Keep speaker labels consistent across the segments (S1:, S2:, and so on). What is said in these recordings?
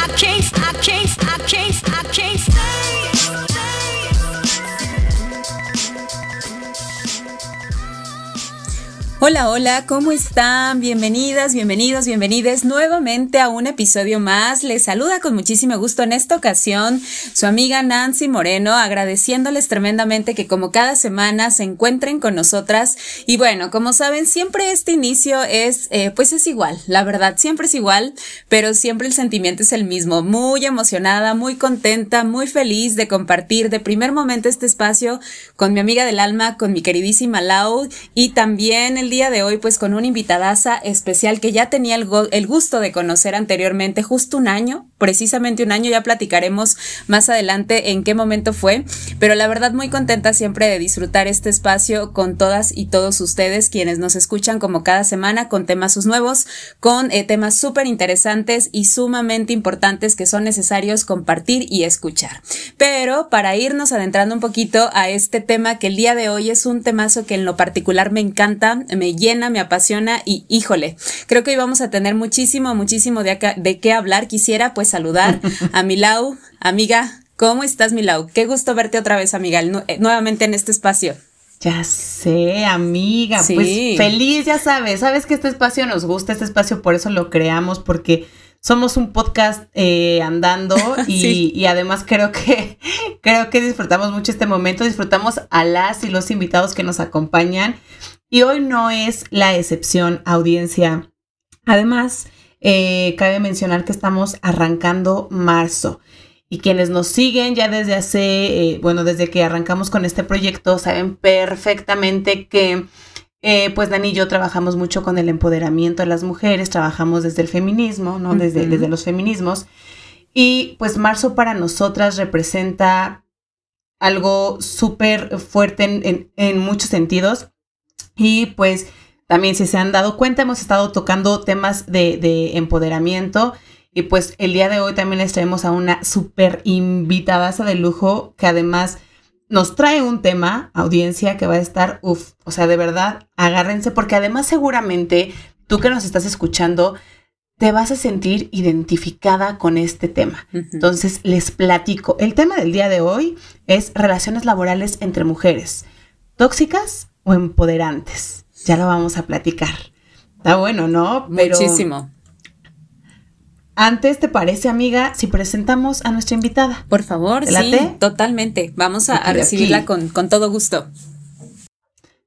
S1: I can't, I can't, I can't, I can't
S2: Hola, hola, ¿cómo están? Bienvenidas, bienvenidos, bienvenides nuevamente a un episodio más. Les saluda con muchísimo gusto en esta ocasión su amiga Nancy Moreno, agradeciéndoles tremendamente que como cada semana se encuentren con nosotras. Y bueno, como saben, siempre este inicio es, eh, pues es igual, la verdad, siempre es igual, pero siempre el sentimiento es el mismo. Muy emocionada, muy contenta, muy feliz de compartir de primer momento este espacio con mi amiga del alma, con mi queridísima Lau y también el día de hoy pues con una invitadaza especial que ya tenía el, el, gusto de conocer anteriormente, justo un año, precisamente un año, ya platicaremos más adelante en qué momento fue, pero la verdad muy contenta siempre de disfrutar este espacio con todas y todos ustedes quienes nos escuchan como cada semana con temas sus nuevos, con eh, temas súper interesantes y sumamente importantes que son necesarios compartir y escuchar. Pero para irnos adentrando un poquito a este tema que el día de hoy es un temazo que en lo particular me encanta, me llena, me apasiona y híjole, creo que hoy vamos a tener muchísimo, muchísimo de, acá, de qué hablar. Quisiera pues saludar a Milau, amiga. ¿Cómo estás, Milau? Qué gusto verte otra vez, amiga, nuevamente en este espacio.
S3: Ya sé, amiga. Sí. Pues feliz, ya sabes. Sabes que este espacio nos gusta, este espacio por eso lo creamos, porque somos un podcast eh, andando y, sí. y, además creo que creo que disfrutamos mucho este momento, disfrutamos a las y los invitados que nos acompañan y hoy no es la excepción, audiencia. Además, eh, cabe mencionar que estamos arrancando marzo. Y quienes nos siguen ya desde hace, eh, bueno, desde que arrancamos con este proyecto, saben perfectamente que, eh, pues Dani y yo trabajamos mucho con el empoderamiento de las mujeres, trabajamos desde el feminismo, ¿no? Desde, uh -huh. desde los feminismos. Y pues marzo para nosotras representa algo súper fuerte en, en, en muchos sentidos. Y pues también si se han dado cuenta, hemos estado tocando temas de, de, empoderamiento. Y pues el día de hoy también les traemos a una súper invitada de lujo que además nos trae un tema, audiencia, que va a estar, uff, o sea, de verdad, agárrense porque además seguramente tú que nos estás escuchando, te vas a sentir identificada con este tema. Uh -huh. Entonces, les platico. El tema del día de hoy es relaciones laborales entre mujeres, tóxicas o empoderantes. Ya lo vamos a platicar. Está bueno, ¿no?
S2: Pero Muchísimo.
S3: Antes, ¿te parece, amiga, si presentamos a nuestra invitada?
S2: Por favor, sí, totalmente. Vamos a, a recibirla con, con, todo gusto.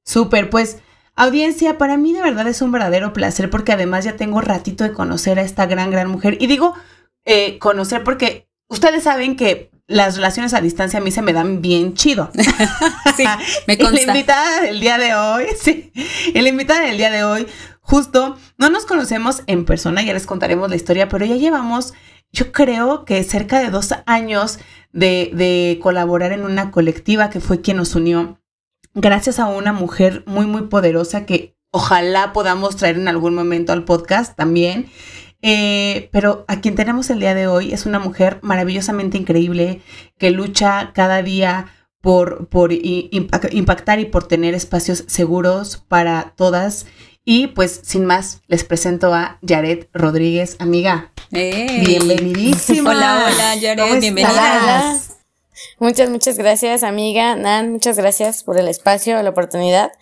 S3: Súper, pues, audiencia, para mí de verdad es un verdadero placer porque además ya tengo ratito de conocer a esta gran, gran mujer. Y digo eh, conocer porque ustedes saben que las relaciones a distancia a mí se me dan bien chido.
S2: sí, me consta.
S3: Y la invitada del día de hoy, sí, y la invitada del día de hoy, justo, no nos conocemos en persona, ya les contaremos la historia, pero ya llevamos, yo creo que cerca de dos años de, de colaborar en una colectiva que fue quien nos unió, gracias a una mujer muy, muy poderosa que ojalá podamos traer en algún momento al podcast también. Eh, pero a quien tenemos el día de hoy es una mujer maravillosamente increíble que lucha cada día por, por impactar y por tener espacios seguros para todas. Y pues sin más, les presento a Yaret Rodríguez, amiga.
S2: Hey.
S3: Bienvenidísima.
S2: Hola, hola, Yaret, bienvenida.
S4: Muchas, muchas gracias, amiga. Nan, muchas gracias por el espacio, la oportunidad.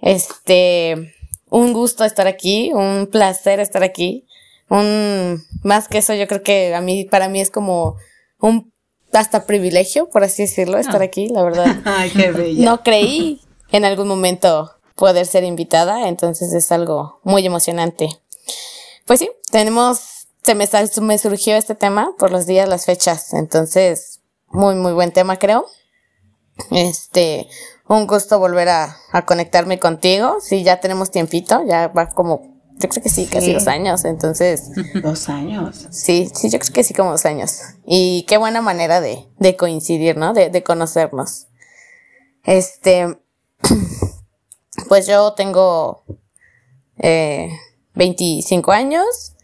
S4: Este, un gusto estar aquí, un placer estar aquí un más que eso yo creo que a mí para mí es como un hasta privilegio por así decirlo estar aquí la verdad.
S3: Ay, qué bella.
S4: no creí en algún momento poder ser invitada entonces es algo muy emocionante. Pues sí tenemos se me, me surgió este tema por los días las fechas entonces muy muy buen tema creo. Este un gusto volver a, a conectarme contigo. Sí ya tenemos tiempito ya va como yo creo que sí, casi dos años, entonces.
S3: Dos años.
S4: Sí, sí, yo creo que sí, como dos años. Y qué buena manera de, de coincidir, ¿no? De, de conocernos. Este, pues yo tengo eh, 25 años.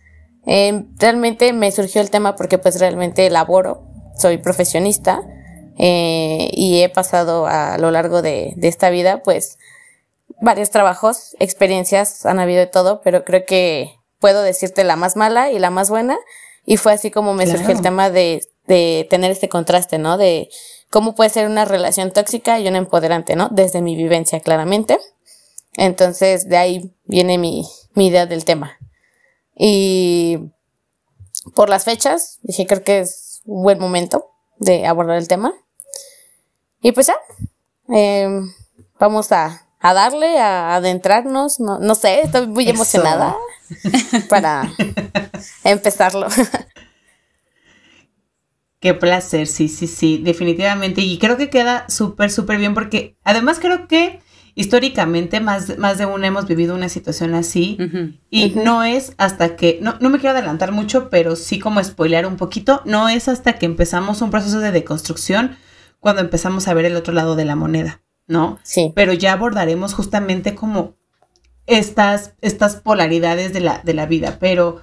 S4: Eh, realmente me surgió el tema porque pues realmente laboro, soy profesionista eh, y he pasado a lo largo de, de esta vida pues varios trabajos, experiencias, han habido de todo, pero creo que puedo decirte la más mala y la más buena. Y fue así como me surgió el tema de, de tener este contraste, ¿no? De cómo puede ser una relación tóxica y una empoderante, ¿no? Desde mi vivencia, claramente. Entonces, de ahí viene mi, mi idea del tema. Y por las fechas, dije, creo que es un buen momento de abordar el tema. Y pues ya, em, vamos a, a, darle, a adentrarnos. No, no sé, estoy muy emocionada para empezarlo.
S3: Qué placer, sí, sí, sí, definitivamente. Y creo que queda súper, súper bien porque además creo que históricamente más, más de una hemos vivido una situación así y no es hasta que, no, no me quiero adelantar mucho, pero sí como spoilear un poquito, no es hasta que empezamos un proceso de deconstrucción cuando empezamos a ver el otro lado de la moneda, ¿no?
S4: Sí.
S3: Pero ya abordaremos justamente como estas, estas polaridades de la, de la vida, pero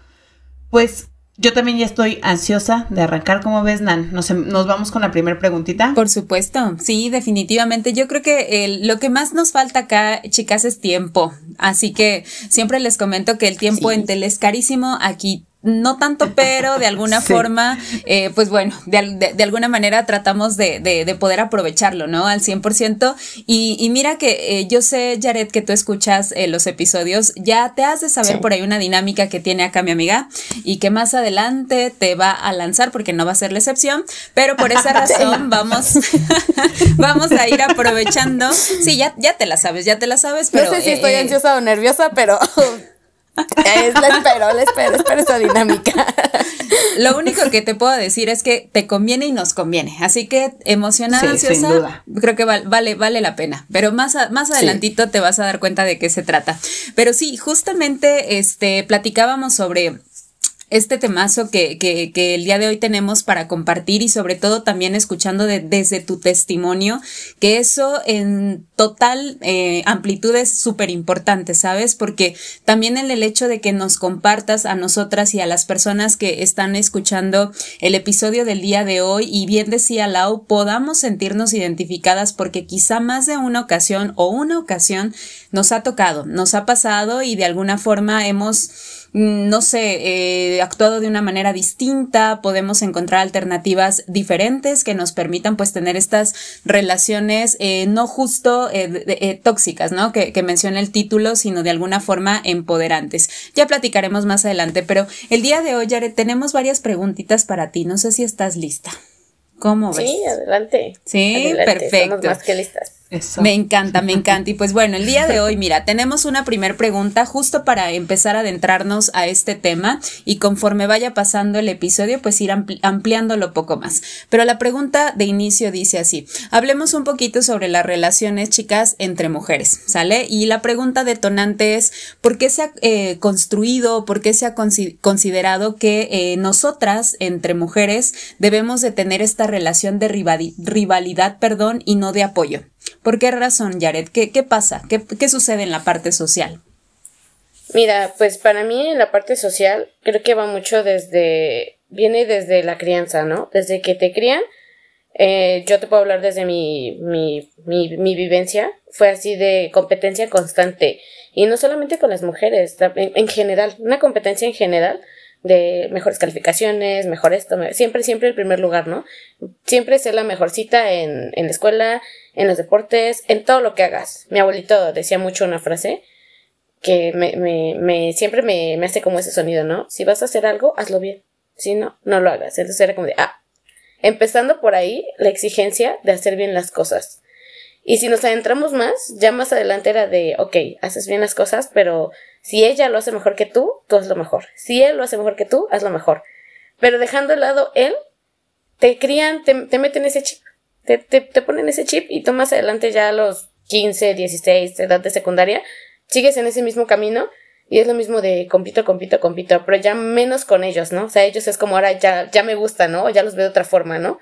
S3: pues yo también ya estoy ansiosa de arrancar. ¿Cómo ves, Nan? Nos, nos vamos con la primera preguntita.
S2: Por supuesto, sí, definitivamente. Yo creo que lo que más nos falta acá, chicas, es tiempo. Así que siempre les comento que el tiempo en tele es carísimo. Aquí no tanto, pero de alguna forma, eh, pues bueno, de, de, alguna manera tratamos de, de, poder aprovecharlo, ¿no? Al 100%. Y, y mira que eh, yo sé, Jared, que tú escuchas eh, los episodios, ya te has de saber por ahí una dinámica que tiene acá mi amiga y que más adelante te va a lanzar porque no va a ser la excepción, pero por esa razón vamos, vamos a ir aprovechando. Sí, ya, ya te la sabes, ya te la sabes, pero...
S4: No sé si estoy ansiosa o nerviosa, pero... Es, la espero, la espero, espero esa dinámica.
S2: Lo único que te puedo decir es que te conviene y nos conviene. Así que emocionada, ansiosa, creo que vale, vale la pena. Pero más, más adelantito te vas a dar cuenta de qué se trata. Pero sí, justamente este, platicábamos sobre este temazo que, que, que, el día de hoy tenemos para compartir y sobre todo también escuchando desde tu testimonio, que eso en total eh, amplitud es súper importante, ¿sabes? Porque también en el hecho de que nos compartas a nosotras y a las personas que están escuchando el episodio del día de hoy y bien decía Lau, podamos sentirnos identificadas porque quizá más de una ocasión o una ocasión nos ha tocado, nos ha pasado y de alguna forma hemos no sé, eh, actuado de una manera distinta, podemos encontrar alternativas diferentes que nos permitan pues tener estas relaciones eh, no justo eh, tóxicas, ¿no? Que, que menciona el título, sino de alguna forma empoderantes. Ya platicaremos más adelante, pero el día de hoy, Jared, tenemos varias preguntitas para ti. No sé si estás lista. ¿Cómo ves?
S4: Sí, adelante.
S2: Sí, perfecto.
S4: más que listas.
S2: Me encanta, me encanta. Y pues bueno, el día de hoy, mira, tenemos una primer pregunta justo para empezar a adentrarnos a este tema y conforme vaya pasando el episodio, pues ir ampliándolo poco más. Pero la pregunta de inicio dice así, hablemos un poquito sobre las relaciones chicas entre mujeres, ¿sale? Y la pregunta detonante es, ¿por qué se ha eh, construido, por qué se ha considerado que eh, nosotras entre mujeres debemos de tener esta relación de rivalidad, perdón, y no de apoyo? ¿Por qué razón, Jared? ¿Qué, qué pasa? ¿Qué, ¿Qué sucede en la parte social?
S4: Mira, pues para mí en la parte social creo que va mucho desde, viene desde la crianza, ¿no? Desde que te crían, eh, yo te puedo hablar desde mi, mi, mi, mi, vivencia, fue así de competencia constante. Y no solamente con las mujeres, en, en, general, una competencia en general de mejores calificaciones, mejor esto, siempre, siempre el primer lugar, ¿no? Siempre ser la mejorcita en, en la escuela, en los deportes, en todo lo que hagas. Mi abuelito decía mucho una frase que me, me, me siempre me, hace como ese sonido, ¿no? Si vas a hacer algo, hazlo bien. Si no, no lo hagas. Entonces era como de, ah, empezando por ahí, la exigencia de hacer bien las cosas. Y si nos adentramos más, ya más adelante era de, ok, haces bien las cosas, pero si ella lo hace mejor que tú, tú haz lo mejor. Si él lo hace mejor que tú, haz lo mejor. Pero dejando de lado él, te crían, te, te meten ese chip te, te, ponen ese chip y tú más adelante ya a los 15, 16, edad de secundaria, sigues en ese mismo camino y es lo mismo de compito, compito, compito, pero ya menos con ellos, ¿no? O sea, ellos es como ahora ya, ya me gusta, ¿no? Ya los veo de otra forma, ¿no?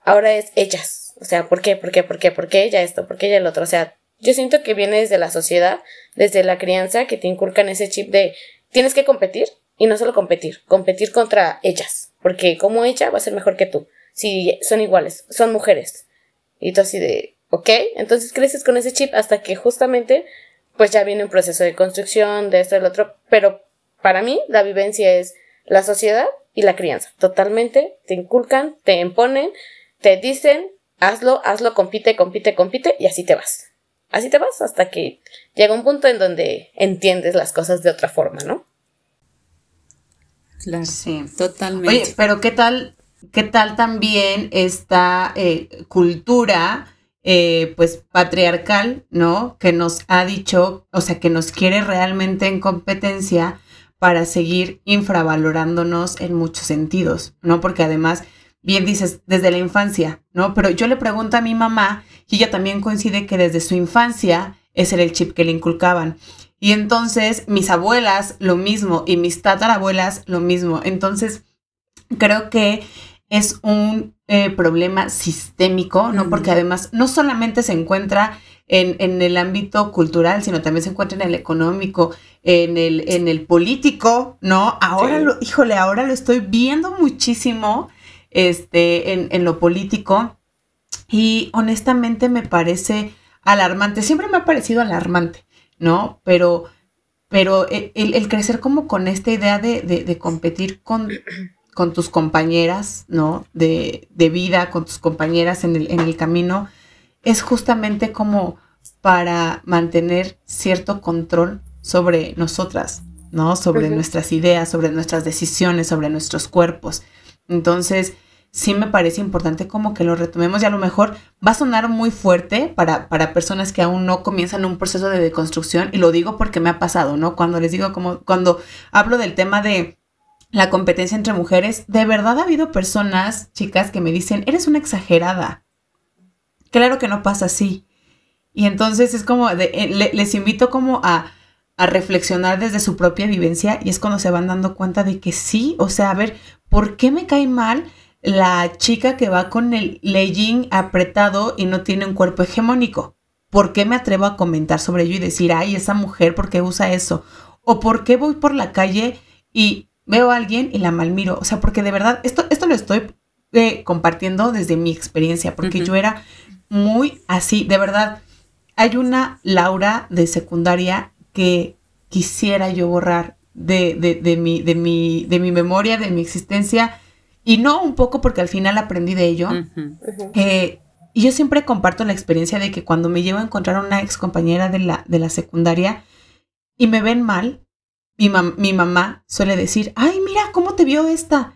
S4: Ahora es ellas. O sea, ¿por qué? ¿Por qué? ¿Por qué? ¿Por qué ella esto? ¿Por qué ella el otro? O sea, yo siento que viene desde la sociedad, desde la crianza, que te inculcan ese chip de tienes que competir y no solo competir, competir contra ellas, porque como ella va a ser mejor que tú si son iguales, son mujeres. Y tú así de, ok, entonces creces con ese chip hasta que justamente pues ya viene un proceso de construcción, de esto, del otro, pero para mí la vivencia es, la sociedad y la crianza. Totalmente te inculcan, te imponen, te dicen, hazlo, hazlo, compite, compite, compite y así te vas. Así te vas hasta que llega un punto en donde entiendes las cosas de otra forma, ¿no?
S2: Claro, sí, totalmente.
S3: Oye, pero ¿qué tal, qué tal también esta eh, cultura, eh, pues, patriarcal, ¿no? Que nos ha dicho, o sea, que nos quiere realmente en competencia para seguir infravalorándonos en muchos sentidos, ¿no? Porque además, bien dices, desde la infancia, ¿no? Pero yo le pregunto a mi mamá y ella también coincide que desde su infancia ese era el chip que le inculcaban. Y entonces mis abuelas lo mismo y mis tatarabuelas lo mismo. Entonces creo que es un eh, problema sistémico, ¿no? Porque además no solamente se encuentra en, el ámbito cultural, sino también se encuentra en el económico, en el, en el político, ¿no? Ahora lo, híjole, ahora lo estoy viendo muchísimo este, en, en lo político y honestamente me parece alarmante. Siempre me ha parecido alarmante, ¿no? Pero, pero el, crecer como con esta idea de, de, competir con, con, tus compañeras, ¿no? De, de, vida, con tus compañeras en el, en el camino, es justamente como para mantener cierto control sobre nosotras, ¿no? Sobre nuestras ideas, sobre nuestras decisiones, sobre nuestros cuerpos. Entonces, sí me parece importante como que lo retomemos y a lo mejor va a sonar muy fuerte para, para personas que aún no comienzan un proceso de deconstrucción y lo digo porque me ha pasado, ¿no? Cuando les digo como, cuando hablo del tema de la competencia entre mujeres, de verdad ha habido personas, chicas, que me dicen, eres una exagerada. Claro que no pasa así. Y entonces es como, eh, les invito como a, a, reflexionar desde su propia vivencia y es cuando se van dando cuenta de que sí, o sea, a ver, ¿por qué me cae mal la chica que va con el legging apretado y no tiene un cuerpo hegemónico? ¿Por qué me atrevo a comentar sobre ello y decir, ay, esa mujer, ¿por qué usa eso? ¿O por qué voy por la calle y veo a alguien y la malmiro? O sea, porque de verdad, esto, esto lo estoy eh, compartiendo desde mi experiencia, porque yo era muy así, de verdad. Hay una Laura de secundaria que quisiera yo borrar de, de, mi, de, mi, de mi memoria, de mi existencia, y no un poco porque al final aprendí de ello. Eh, y yo siempre comparto la experiencia de que cuando me llevo a encontrar a una ex compañera de la, de la secundaria y me ven mal, mi, mi mamá suele decir, ay, mira, ¿cómo te vio esta?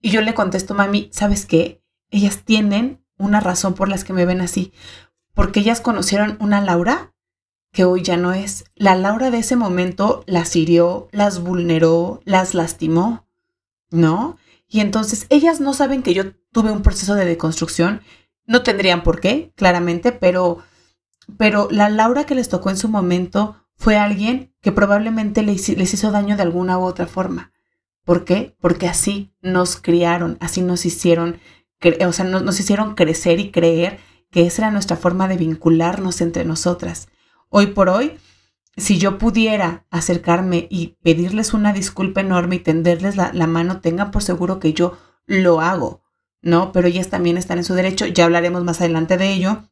S3: Y yo le contesto, mami, ¿sabes qué? Ellas tienen una razón por las que me ven así, porque ellas conocieron una Laura que hoy ya no es. La Laura de ese momento las hirió, las vulneró, las lastimó, ¿no? Y entonces ellas no saben que yo tuve un proceso de deconstrucción, no tendrían por qué, claramente, pero, pero la Laura que les tocó en su momento fue alguien que probablemente les, hizo daño de alguna u otra forma. ¿Por qué? Porque así nos criaron, así nos hicieron o sea, nos, hicieron crecer y creer que esa era nuestra forma de vincularnos entre nosotras. Hoy por hoy, si yo pudiera acercarme y pedirles una disculpa enorme y tenderles la, mano, tengan por seguro que yo lo hago, ¿no? Pero ellas también están en su derecho, ya hablaremos más adelante de ello,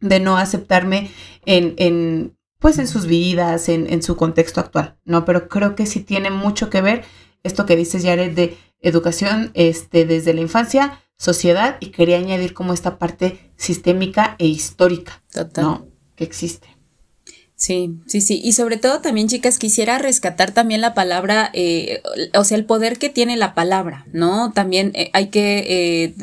S3: de no aceptarme en, en pues en sus vidas, en, en, su contexto actual, ¿no? Pero creo que sí tiene mucho que ver esto que dices, Jared, de educación este, desde la infancia sociedad y quería añadir como esta parte sistémica e histórica, ¿no? Que existe.
S2: Sí, sí, sí. Y sobre todo también, chicas, quisiera rescatar también la palabra, eh, o sea, el poder que tiene la palabra, ¿no? También eh, hay que eh,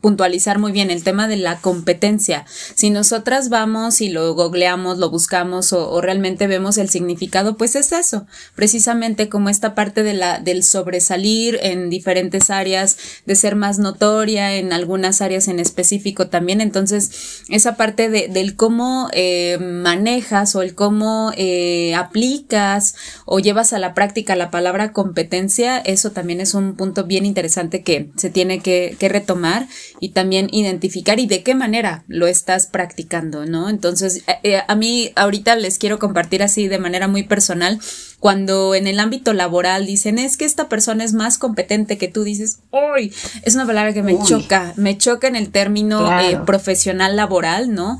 S2: puntualizar muy bien el tema de la competencia. Si nosotras vamos y lo googleamos, lo buscamos o, realmente vemos el significado, pues es eso, precisamente como esta parte de la, del sobresalir en diferentes áreas, de ser más notoria en algunas áreas en específico también. Entonces, esa parte de, del cómo eh, manejas o el cómo eh, aplicas o llevas a la práctica la palabra competencia, eso también es un punto bien interesante que se tiene que, que retomar y también identificar y de qué manera lo estás practicando, ¿no? Entonces, eh, eh, a mí ahorita les quiero compartir así de manera muy personal, cuando en el ámbito laboral dicen es que esta persona es más competente que tú, dices, uy, es una palabra que me choca, me choca en el término eh, profesional laboral, ¿no?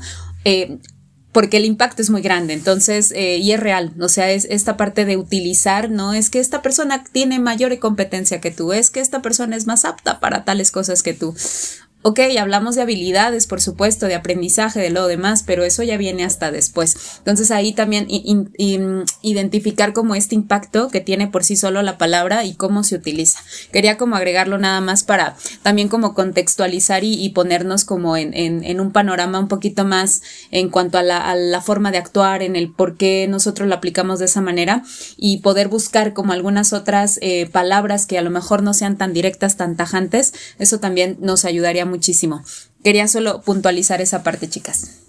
S2: Porque el impacto es muy grande, entonces, eh, y es real, o sea, es esta parte de utilizar, ¿no? Es que esta persona tiene mayor competencia que tú, es que esta persona es más apta para tales cosas que tú. Ok, hablamos de habilidades, por supuesto, de aprendizaje, de lo demás, pero eso ya viene hasta después. Entonces ahí también identificar como este impacto que tiene por sí solo la palabra y cómo se utiliza. Quería como agregarlo nada más para también como contextualizar y, ponernos como en, un panorama un poquito más en cuanto a la, forma de actuar, en el por qué nosotros lo aplicamos de esa manera y poder buscar como algunas otras eh, palabras que a lo mejor no sean tan directas, tan tajantes. Eso también nos ayudaría muchísimo. Quería solo puntualizar esa parte, chicas.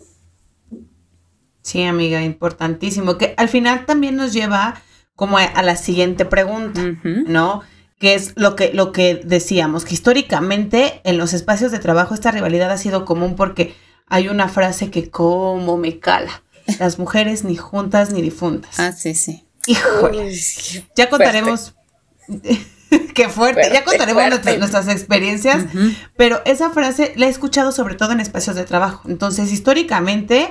S3: Sí, amiga, importantísimo. Que al final también nos lleva como a, la siguiente pregunta, ¿no? Que es lo que, lo que decíamos, que históricamente en los espacios de trabajo esta rivalidad ha sido común porque hay una frase que como me cala. Las mujeres ni juntas ni difuntas.
S2: Ah, sí, sí.
S3: Híjole. ya contaremos. Qué fuerte. ya contaremos nuestras, experiencias, pero esa frase la he escuchado sobre todo en espacios de trabajo. Entonces, históricamente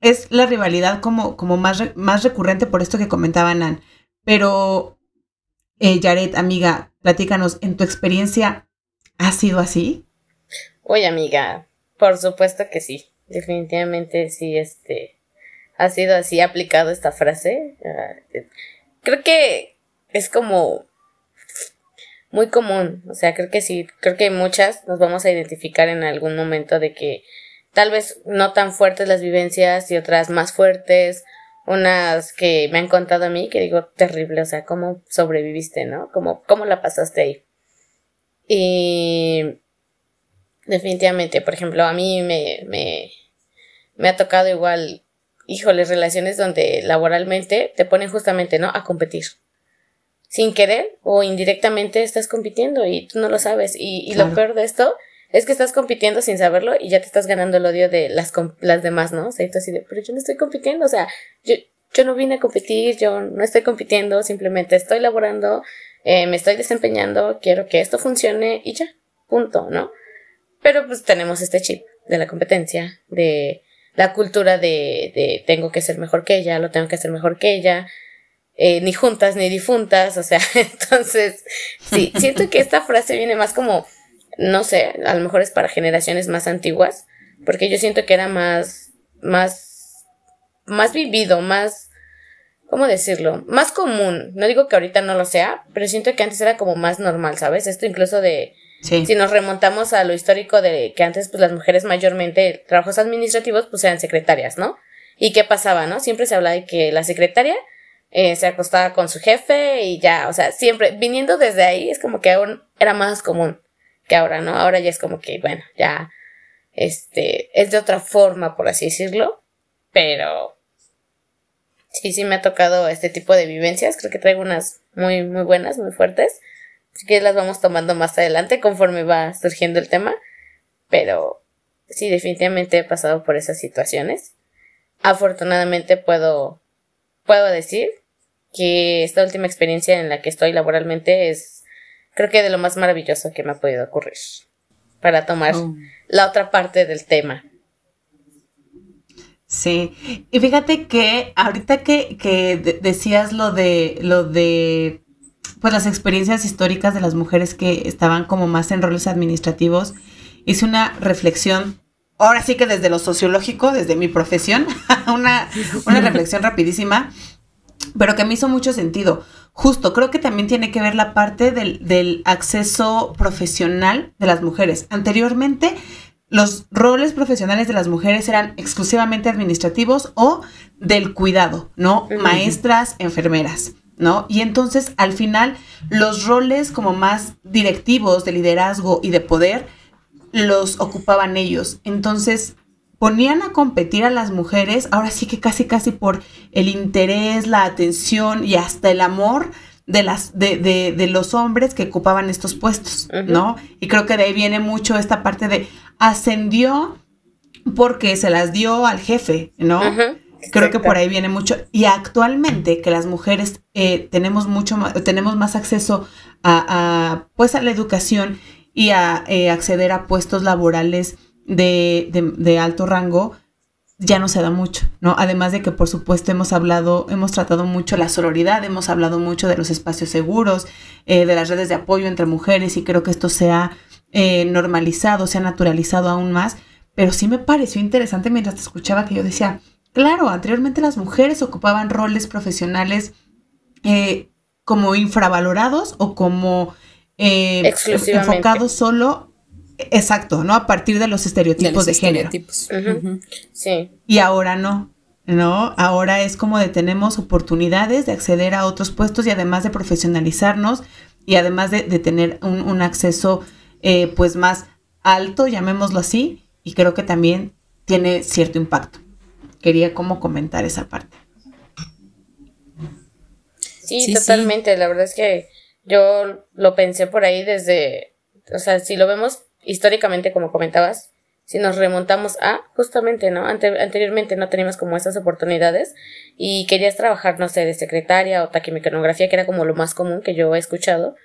S3: es la rivalidad como, como más, más recurrente por esto que comentaba Nan. Pero, eh, Jared, amiga, platícanos, ¿en tu experiencia ha sido así?
S4: Oye, amiga, por supuesto que sí. Definitivamente sí, este, ha sido así aplicado esta frase. Ah, creo que es como muy común. O sea, creo que sí, creo que muchas nos vamos a identificar en algún momento de que tal vez no tan fuertes las vivencias y otras más fuertes. Unas que me han contado a mí que digo terrible, o sea, cómo sobreviviste, ¿no? ¿Cómo, cómo la pasaste ahí? Y definitivamente, por ejemplo, a mí me, me, me ha tocado igual, híjole, relaciones donde laboralmente te ponen justamente, ¿no? A competir sin querer o indirectamente estás compitiendo y tú no lo sabes. Y, lo peor de esto es que estás compitiendo sin saberlo y ya te estás ganando el odio de las, las demás, ¿no? O sea, tú así de, pero yo no estoy compitiendo, o sea, yo, yo no vine a competir, yo no estoy compitiendo, simplemente estoy laborando, eh, me estoy desempeñando, quiero que esto funcione y ya, punto, ¿no? Pero pues tenemos este chip de la competencia, de la cultura de, de tengo que ser mejor que ella, lo tengo que hacer mejor que ella, eh, ni juntas ni difuntas, o sea, entonces, sí, siento que esta frase viene más como, no sé, a lo mejor es para generaciones más antiguas, porque yo siento que era más, más, más vivido, más, ¿cómo decirlo? Más común. No digo que ahorita no lo sea, pero siento que antes era como más normal, ¿sabes? Esto incluso de, si nos remontamos a lo histórico de que antes, pues las mujeres mayormente, trabajos administrativos, pues eran secretarias, ¿no? ¿Y qué pasaba, no? Siempre se habla de que la secretaria eh, se acostaba con su jefe y ya, o sea, siempre viniendo desde ahí es como que aún era más común que ahora, ¿no? Ahora ya es como que, bueno, ya, este, es de otra forma, por así decirlo, pero sí, sí me ha tocado este tipo de vivencias, creo que traigo unas muy, muy buenas, muy fuertes, así que las vamos tomando más adelante conforme va surgiendo el tema, pero sí, definitivamente he pasado por esas situaciones. Afortunadamente puedo puedo decir que esta última experiencia en la que estoy laboralmente es creo que de lo más maravilloso que me ha podido ocurrir para tomar oh. la otra parte del tema.
S3: Sí, y fíjate que ahorita que, decías lo de lo de pues las experiencias históricas de las mujeres que estaban como más en roles administrativos, hice una reflexión, ahora sí que desde lo sociológico, desde mi profesión, una, una reflexión rapidísima pero que me hizo mucho sentido. Justo, creo que también tiene que ver la parte del, acceso profesional de las mujeres. Anteriormente, los roles profesionales de las mujeres eran exclusivamente administrativos o del cuidado, ¿no? Maestras, enfermeras, ¿no? Y entonces, al final, los roles como más directivos de liderazgo y de poder los ocupaban ellos. Entonces, ponían a competir a las mujeres, ahora sí que casi casi por el interés, la atención y hasta el amor de, las, de, de, de los hombres que ocupaban estos puestos, ¿no? Y creo que de ahí viene mucho esta parte de ascendió porque se las dio al jefe, ¿no? Creo que por ahí viene mucho. Y actualmente que las mujeres eh, tenemos mucho más, tenemos más acceso a, pues a la educación y a eh, acceder a puestos laborales de, de, alto rango, ya no se da mucho, ¿no? Además de que, por supuesto, hemos hablado, hemos tratado mucho la sororidad, hemos hablado mucho de los espacios seguros, eh, de las redes de apoyo entre mujeres y creo que esto se ha eh, normalizado, se ha naturalizado aún más, pero sí me pareció interesante mientras te escuchaba que yo decía, claro, anteriormente las mujeres ocupaban roles profesionales como infravalorados o como enfocados solo Exacto, ¿no? A partir de los estereotipos de, género.
S4: Sí.
S3: Y ahora no, ¿no? Ahora es como de tenemos oportunidades de acceder a otros puestos y además de profesionalizarnos y además de, tener un, acceso eh, pues más alto, llamémoslo así, y creo que también tiene cierto impacto. Quería como comentar esa parte.
S4: Sí, totalmente. La verdad es que yo lo pensé por ahí desde, o sea, si lo vemos históricamente, como comentabas, si nos remontamos a, justamente, ¿no? anteriormente no teníamos como esas oportunidades y querías trabajar, no sé, de secretaria o taquimecanografía, que era como lo más común que yo he escuchado.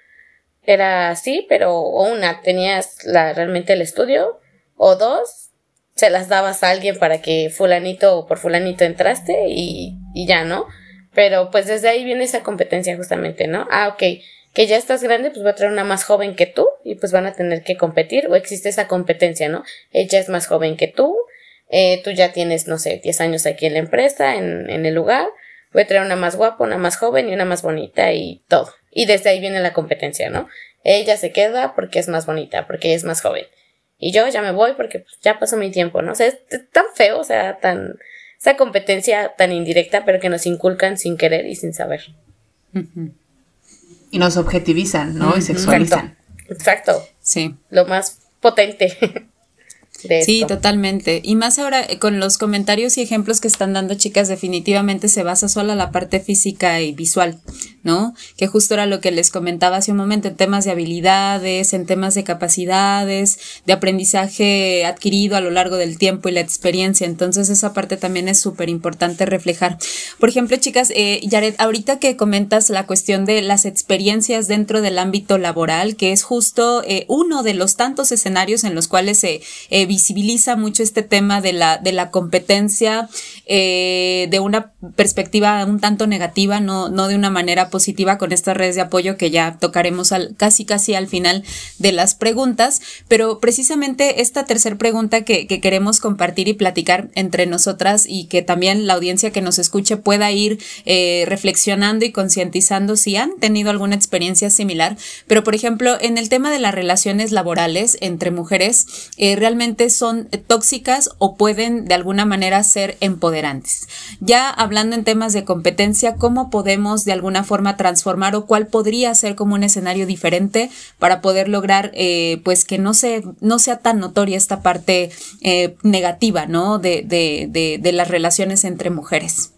S4: Era así, pero o una, tenías la, realmente el estudio, o dos, se las dabas a alguien para que fulanito o por fulanito entraste y, y ya, ¿no? Pero pues desde ahí viene esa competencia justamente, ¿no? Ah, ok, que ya estás grande, pues va a traer una más joven que tú y pues van a tener que competir o existe esa competencia, ¿no? Ella es más joven que tú, eh, tú ya tienes, no sé, 10 años aquí en la empresa, en, en el lugar, voy a traer una más guapa, una más joven y una más bonita y todo. Y desde ahí viene la competencia, ¿no? Ella se queda porque es más bonita, porque es más joven. Y yo ya me voy porque pues, ya pasó mi tiempo, ¿no? O sea, es tan feo, o sea, tan... Esa competencia tan indirecta, pero que nos inculcan sin querer y sin saber.
S3: Y nos objetivizan, ¿no? Y sexualizan.
S4: Exacto.
S2: Sí.
S4: Lo más potente.
S2: sí, totalmente. Y más ahora eh, con los comentarios y ejemplos que están dando chicas, definitivamente se basa solo la parte física y visual, ¿no? Que justo era lo que les comentaba hace un momento en temas de habilidades, en temas de capacidades, de aprendizaje adquirido a lo largo del tiempo y la experiencia. Entonces esa parte también es súper importante reflejar. Por ejemplo, chicas, eh, Yaret, ahorita que comentas la cuestión de las experiencias dentro del ámbito laboral, que es justo eh, uno de los tantos escenarios en los cuales se eh, visibiliza mucho este tema de la, de la competencia eh, de una perspectiva un tanto negativa, no, no de una manera positiva con estas redes de apoyo que ya tocaremos al, casi casi al final de las preguntas, pero precisamente esta tercera pregunta que, queremos compartir y platicar entre nosotras y que también la audiencia que nos escuche pueda ir eh, reflexionando y concientizando si han tenido alguna experiencia similar, pero por ejemplo en el tema de las relaciones laborales entre mujeres, eh, realmente son tóxicas o pueden de alguna manera ser empoderantes. Ya hablando en temas de competencia, ¿cómo podemos de alguna forma transformar o cuál podría ser como un escenario diferente para poder lograr eh, pues que no, se, no sea tan notoria esta parte eh, negativa ¿no? de, de, de las relaciones entre mujeres?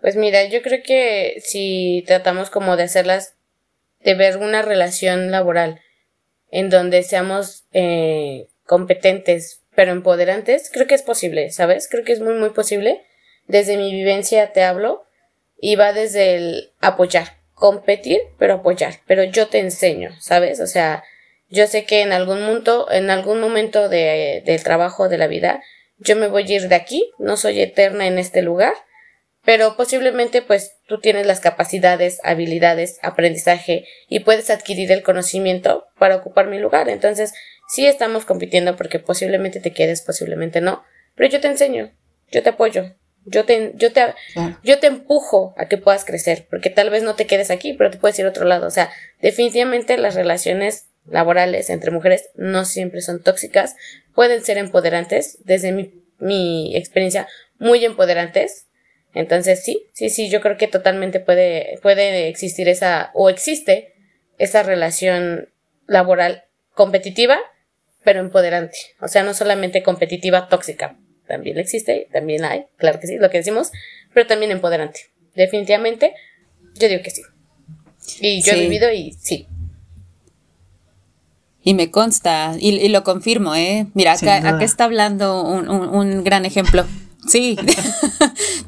S4: Pues mira, yo creo que si tratamos como de hacerlas, de ver una relación laboral en donde seamos eh, competentes pero empoderantes, creo que es posible, ¿sabes? Creo que es muy, muy posible. Desde mi vivencia te hablo y va desde el apoyar, competir, pero apoyar, pero yo te enseño, ¿sabes? O sea, yo sé que en algún momento, en algún momento de, del trabajo, de la vida, yo me voy a ir de aquí, no soy eterna en este lugar, pero posiblemente pues tú tienes las capacidades, habilidades, aprendizaje y puedes adquirir el conocimiento para ocupar mi lugar. Entonces, sí estamos compitiendo porque posiblemente te quedes, posiblemente no, pero yo te enseño, yo te apoyo, yo te, yo te, yo te empujo a que puedas crecer, porque tal vez no te quedes aquí, pero te puedes ir a otro lado. O sea, definitivamente las relaciones laborales entre mujeres no siempre son tóxicas, pueden ser empoderantes, desde mi, mi experiencia, muy empoderantes, entonces sí, sí, sí, yo creo que totalmente puede, puede existir esa, o existe esa relación laboral competitiva, pero empoderante. O sea, no solamente competitiva tóxica, también existe, también hay, claro que sí, lo que decimos, pero también empoderante. Definitivamente, yo digo que sí. Y yo he vivido y sí.
S2: Y me consta, y, lo confirmo, ¿eh? Mira, acá, está hablando un, un gran ejemplo Sí,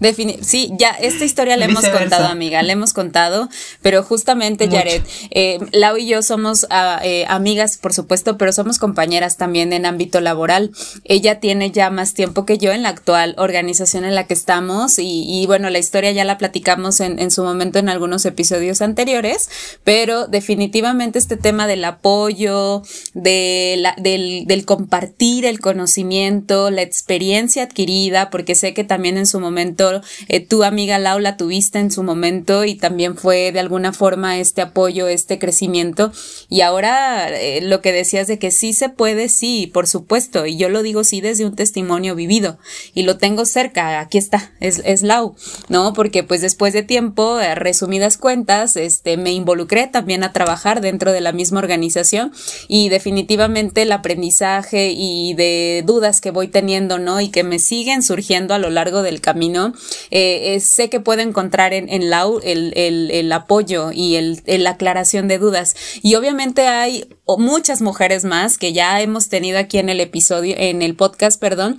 S2: sí, ya esta historia la hemos contado, amiga, la hemos contado, pero justamente, Jared, eh, Lau y yo somos ah, eh, amigas, por supuesto, pero somos compañeras también en ámbito laboral. Ella tiene ya más tiempo que yo en la actual organización en la que estamos y, bueno, la historia ya la platicamos en, su momento en algunos episodios anteriores, pero definitivamente este tema del apoyo, de la, del, del compartir el conocimiento, la experiencia adquirida, porque sé que también en su momento eh, tu amiga Laura tuviste en su momento y también fue de alguna forma este apoyo, este crecimiento. Y ahora eh, lo que decías de que sí se puede, sí, por supuesto. Y yo lo digo sí desde un testimonio vivido y lo tengo cerca, aquí está, es, es Lau, ¿no? Porque pues después de tiempo, eh, resumidas cuentas, este, me involucré también a trabajar dentro de la misma organización y definitivamente el aprendizaje y de dudas que voy teniendo, ¿no? Y que me siguen surgiendo a lo largo del camino, eh, sé que puedo encontrar en, en Lau el, el, apoyo y el, la aclaración de dudas. Y obviamente hay muchas mujeres más que ya hemos tenido aquí en el episodio, en el podcast, perdón,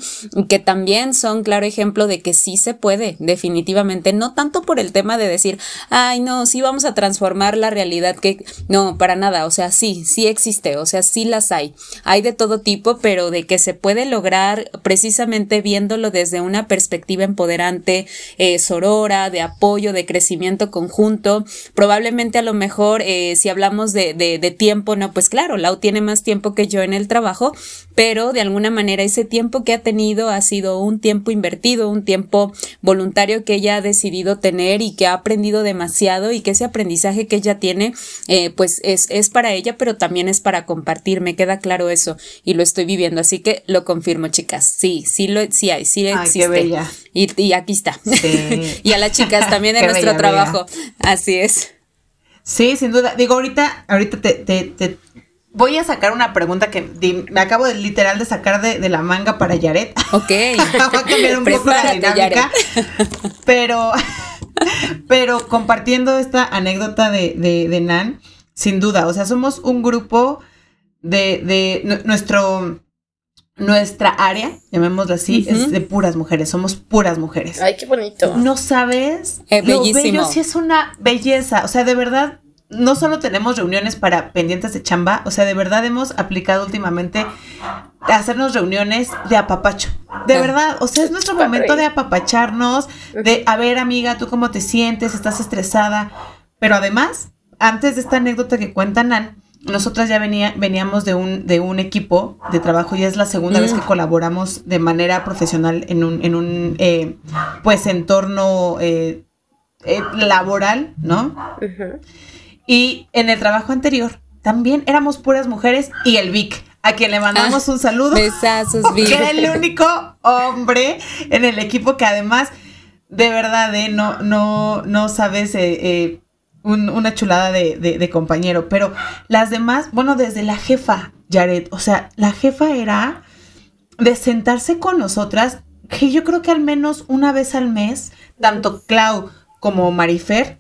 S2: que también son claro ejemplo de que sí se puede, definitivamente, no tanto por el tema de decir, ay, no, sí vamos a transformar la realidad, que no, para nada, o sea, sí, sí existe, o sea, sí las hay, hay de todo tipo, pero de que se puede lograr precisamente viéndolo desde una perspectiva empoderante, eh, sorora, de apoyo, de crecimiento conjunto. Probablemente a lo mejor eh, si hablamos de, de, tiempo, no, pues claro, Lau tiene más tiempo que yo en el trabajo, pero de alguna manera ese tiempo que ha tenido ha sido un tiempo invertido, un tiempo voluntario que ella ha decidido tener y que ha aprendido demasiado y que ese aprendizaje que ella tiene, eh, pues es, es para ella, pero también es para compartir, me queda claro eso y lo estoy viviendo, así que lo confirmo, chicas, sí, sí lo, sí hay, sí Qué bella. Y, aquí está. y a las chicas también de nuestro trabajo. Así es.
S3: Sí, sin duda. Digo, ahorita, ahorita te, te, voy a sacar una pregunta que me acabo de literal de sacar de, la manga para Yaret.
S2: Ok. Voy
S3: a cambiar un poco la dinámica. Pero, pero compartiendo esta anécdota de, de, Nan, sin duda, o sea, somos un grupo de, de nuestro nuestra área, llamémoslo así, es de puras mujeres, somos puras mujeres.
S4: Ay, qué bonito.
S3: No sabes, es lo bello sí es una belleza, o sea, de verdad, no solo tenemos reuniones para pendientes de chamba, o sea, de verdad hemos aplicado últimamente hacernos reuniones de apapacho. De verdad, o sea, es nuestro momento de apapacharnos, de, a ver, amiga, ¿tú cómo te sientes? ¿Estás estresada? Pero además, antes de esta anécdota que cuenta Nan, nosotras ya venía, veníamos de un, de un equipo de trabajo y es la segunda vez que mm. colaboramos de manera profesional en un, en un eh, pues entorno eh, eh, laboral, ¿no? Y en el trabajo anterior también éramos puras mujeres y el Vic, a quien le mandamos ah, un saludo.
S2: Besazos,
S3: Vic. Que era el único hombre en el equipo que además, de verdad, no, no, no sabes una chulada de, compañero, pero las demás, bueno, desde la jefa, Jared, o sea, la jefa era de sentarse con nosotras, que yo creo que al menos una vez al mes, tanto Clau como Marifer,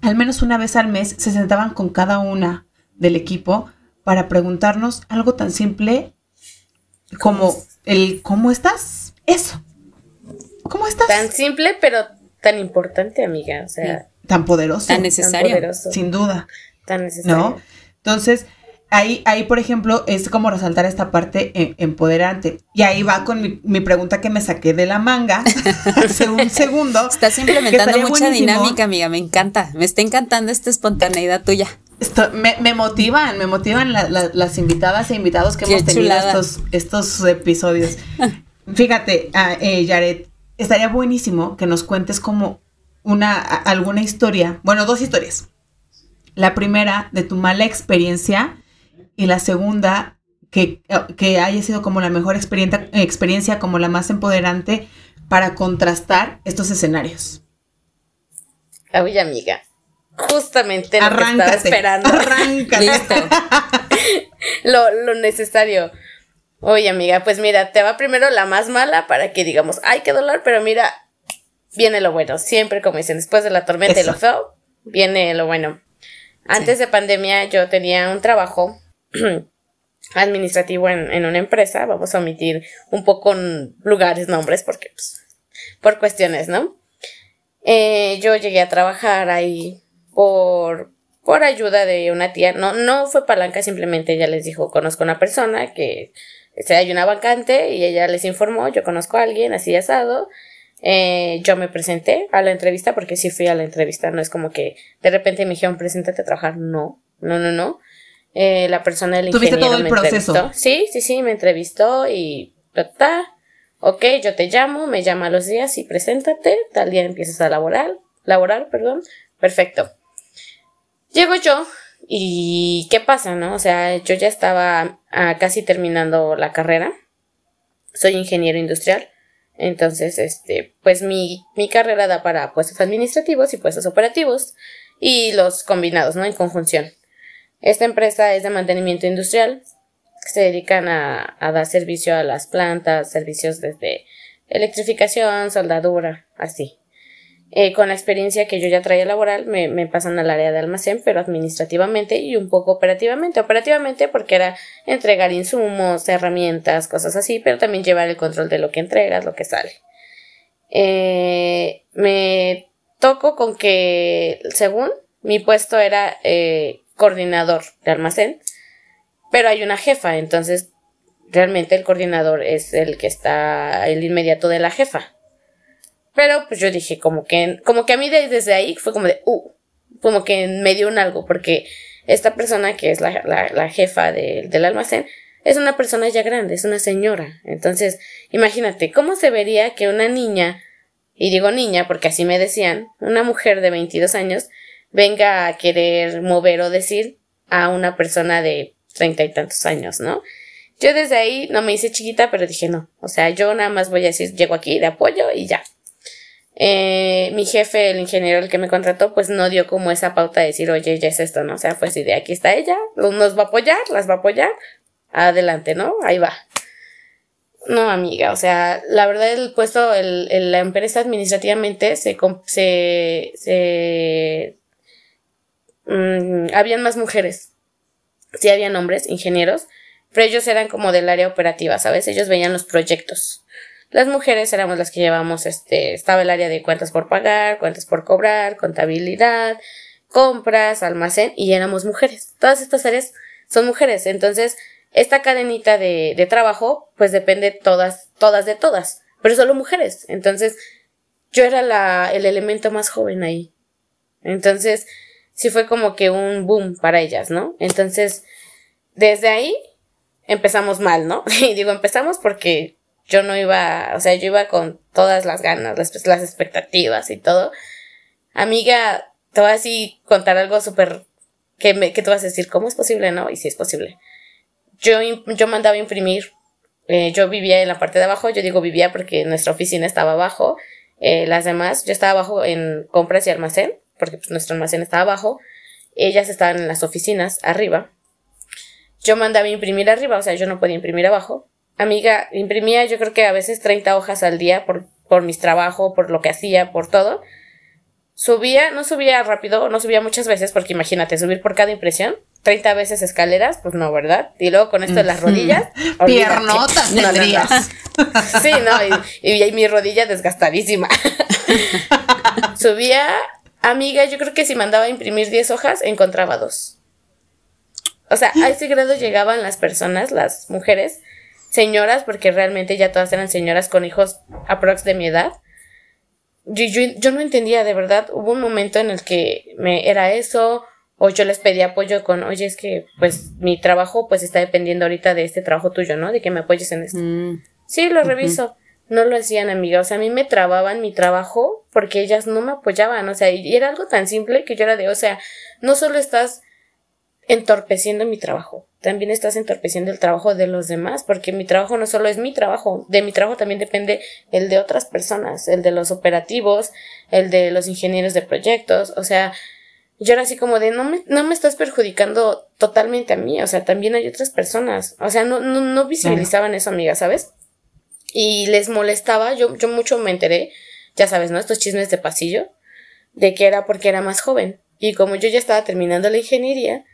S3: al menos una vez al mes se sentaban con cada una del equipo para preguntarnos algo tan simple como el ¿cómo estás? Eso. ¿Cómo estás?
S4: Tan simple, pero tan importante, amiga. O sea,
S3: tan poderoso.
S2: Tan necesario.
S3: Sin duda.
S4: Tan necesario.
S3: ¿No? Entonces, ahí, ahí, por ejemplo, es como resaltar esta parte eh, empoderante. Y ahí va con mi, pregunta que me saqué de la manga hace un segundo.
S2: Estás implementando mucha dinámica, amiga. Me encanta. Me está encantando esta espontaneidad tuya.
S3: Esto, me, motivan, me motivan las invitadas e invitados que hemos tenido estos, estos episodios. Fíjate, uh, eh, Jared, estaría buenísimo que nos cuentes cómo una, alguna historia, bueno, dos historias. La primera de tu mala experiencia y la segunda que, que haya sido como la mejor experiencia, experiencia, como la más empoderante para contrastar estos escenarios.
S4: Ay, amiga. Justamente lo que estaba esperando.
S3: Arráncate.
S4: lo, lo necesario. Oye, amiga, pues mira, te va primero la más mala para que digamos, ay, qué dolor, pero mira, viene lo bueno. Siempre, como dicen, después de la tormenta y lo feo, viene lo bueno. Antes de pandemia yo tenía un trabajo administrativo en, una empresa. Vamos a omitir un poco lugares, nombres, porque pues, por cuestiones, ¿no? Eh, yo llegué a trabajar ahí por, por ayuda de una tía. No, no fue palanca, simplemente ella les dijo, conozco a una persona que este, hay una vacante y ella les informó, yo conozco a alguien así asado. Eh, yo me presenté a la entrevista porque sí fui a la entrevista, no es como que de repente me dijeron, preséntate a trabajar, no, no, no, no. Eh, la persona del
S3: ingeniero todo el me proceso?
S4: entrevistó. Sí, sí, sí, me entrevistó y ta, ok, yo te llamo, me llama a los días y preséntate, tal día empiezas a laborar, laborar, perdón, perfecto. Llego yo y ¿qué pasa, no? O sea, yo ya estaba ah, casi terminando la carrera, soy ingeniero industrial, entonces, este, pues mi, mi carrera da para puestos administrativos y puestos operativos y los combinados, ¿no? En conjunción. Esta empresa es de mantenimiento industrial, se dedican a, dar servicio a las plantas, servicios desde electrificación, soldadura, así. Eh, con la experiencia que yo ya traía laboral, me, pasan al área de almacén, pero administrativamente y un poco operativamente. Operativamente porque era entregar insumos, herramientas, cosas así, pero también llevar el control de lo que entregas, lo que sale. Eh, me toco con que, según mi puesto era eh, coordinador de almacén, pero hay una jefa, entonces realmente el coordinador es el que está el inmediato de la jefa. Pero pues yo dije como que, como que a mí desde ahí fue como de, uh, como que me dio un algo, porque esta persona que es la, la, jefa del almacén es una persona ya grande, es una señora. Entonces, imagínate, ¿cómo se vería que una niña, y digo niña porque así me decían, una mujer de 22 años, venga a querer mover o decir a una persona de treinta y tantos años, ¿no? Yo desde ahí no me hice chiquita, pero dije no. O sea, yo nada más voy a decir, llego aquí de apoyo y ya. Eh, mi jefe, el ingeniero el que me contrató, pues no dio como esa pauta de decir, oye, ya es esto, ¿no? O sea, pues de aquí está ella, nos va a apoyar, las va a apoyar, adelante, ¿no? Ahí va. No, amiga, o sea, la verdad el puesto, el, la empresa administrativamente se, se, se Mm, habían más mujeres. Sí habían hombres, ingenieros, pero ellos eran como del área operativa, ¿sabes? Ellos veían los proyectos. Las mujeres éramos las que llevamos, este, estaba el área de cuentas por pagar, cuentas por cobrar, contabilidad, compras, almacén, y éramos mujeres. Todas estas áreas son mujeres. Entonces, esta cadenita de, de trabajo, pues depende todas, todas de todas, pero solo mujeres. Entonces, yo era la, el elemento más joven ahí. Entonces, sí fue como que un boom para ellas, ¿no? Entonces, desde ahí empezamos mal, ¿no? Y digo empezamos porque yo no iba, o sea, yo iba con todas las ganas, las, las expectativas y todo. Amiga, te voy a contar algo súper que, me, que vas a decir, ¿cómo es posible, no? Y sí es posible. Yo, yo mandaba imprimir, eh, yo vivía en la parte de abajo, yo digo vivía porque nuestra oficina estaba abajo, eh, las demás, yo estaba abajo en compras y almacén, porque pues, nuestro almacén estaba abajo, ellas estaban en las oficinas arriba. Yo mandaba imprimir arriba, o sea, yo no podía imprimir abajo. Amiga, imprimía yo creo que a veces 30 hojas al día por, por mis trabajos, por lo que hacía, por todo. Subía, no subía rápido, no subía muchas veces, porque imagínate, subir por cada impresión, 30 veces escaleras, pues no, ¿verdad? Y luego con esto de las rodillas.
S3: Piernotas tendrías.
S4: Sí, no, y, y mi rodilla desgastadísima. subía Amiga, yo creo que si mandaba a imprimir 10 hojas, encontraba dos. O sea, a ese grado llegaban las personas, las mujeres, señoras, porque realmente ya todas eran señoras con hijos aprox de mi edad. Yo, yo, no entendía, de verdad, hubo un momento en el que me era eso, o yo les pedía apoyo con, oye, es que pues mi trabajo pues está dependiendo ahorita de este trabajo tuyo, ¿no? De que me apoyes en esto. Mm. Sí, lo reviso no lo hacían, amiga. O sea, a mí me trababan mi trabajo porque ellas no me apoyaban. O sea, y era algo tan simple que yo era de, o sea, no solo estás entorpeciendo mi trabajo, también estás entorpeciendo el trabajo de los demás, porque mi trabajo no solo es mi trabajo, de mi trabajo también depende el de otras personas, el de los operativos, el de los ingenieros de proyectos, o sea, yo era así como de, no me, no me estás perjudicando totalmente a mí, o sea, también hay otras personas, o sea, no, no, no visibilizaban eso, amiga, ¿sabes? Y les molestaba, yo, yo mucho me enteré, ya sabes, ¿no? Estos chismes de pasillo, de que era porque era más joven. Y como yo ya estaba terminando la ingeniería,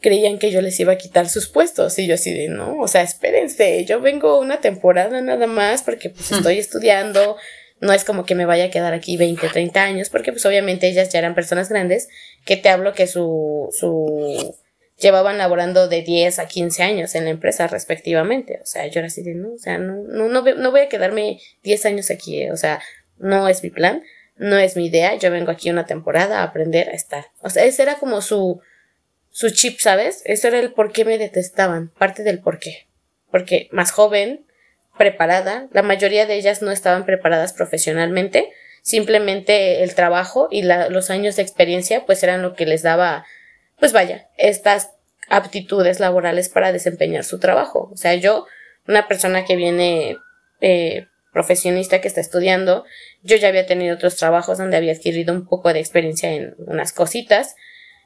S4: creían que yo les iba a quitar sus puestos. Y yo así de, no, o sea, espérense, yo vengo una temporada nada más porque pues estoy estudiando, no es como que me vaya a quedar aquí 20, 30 años, porque pues obviamente ellas ya eran personas grandes, que te hablo que su, su, llevaban laborando de 10 a 15 años en la empresa respectivamente. O sea, yo era así de, no, o sea, no, no, no, voy a quedarme 10 años aquí, eh, o sea, no es mi plan, no es mi idea, yo vengo aquí una temporada a aprender a estar. O sea, ese era como su, su chip, ¿sabes? Eso era el por qué me detestaban, parte del por qué. Porque más joven, preparada, la mayoría de ellas no estaban preparadas profesionalmente, simplemente el trabajo y los años de experiencia pues eran lo que les daba, pues vaya, estas aptitudes laborales para desempeñar su trabajo. O sea, yo, una persona que viene eh, profesionista que está estudiando, yo ya había tenido otros trabajos donde había adquirido un poco de experiencia en unas cositas,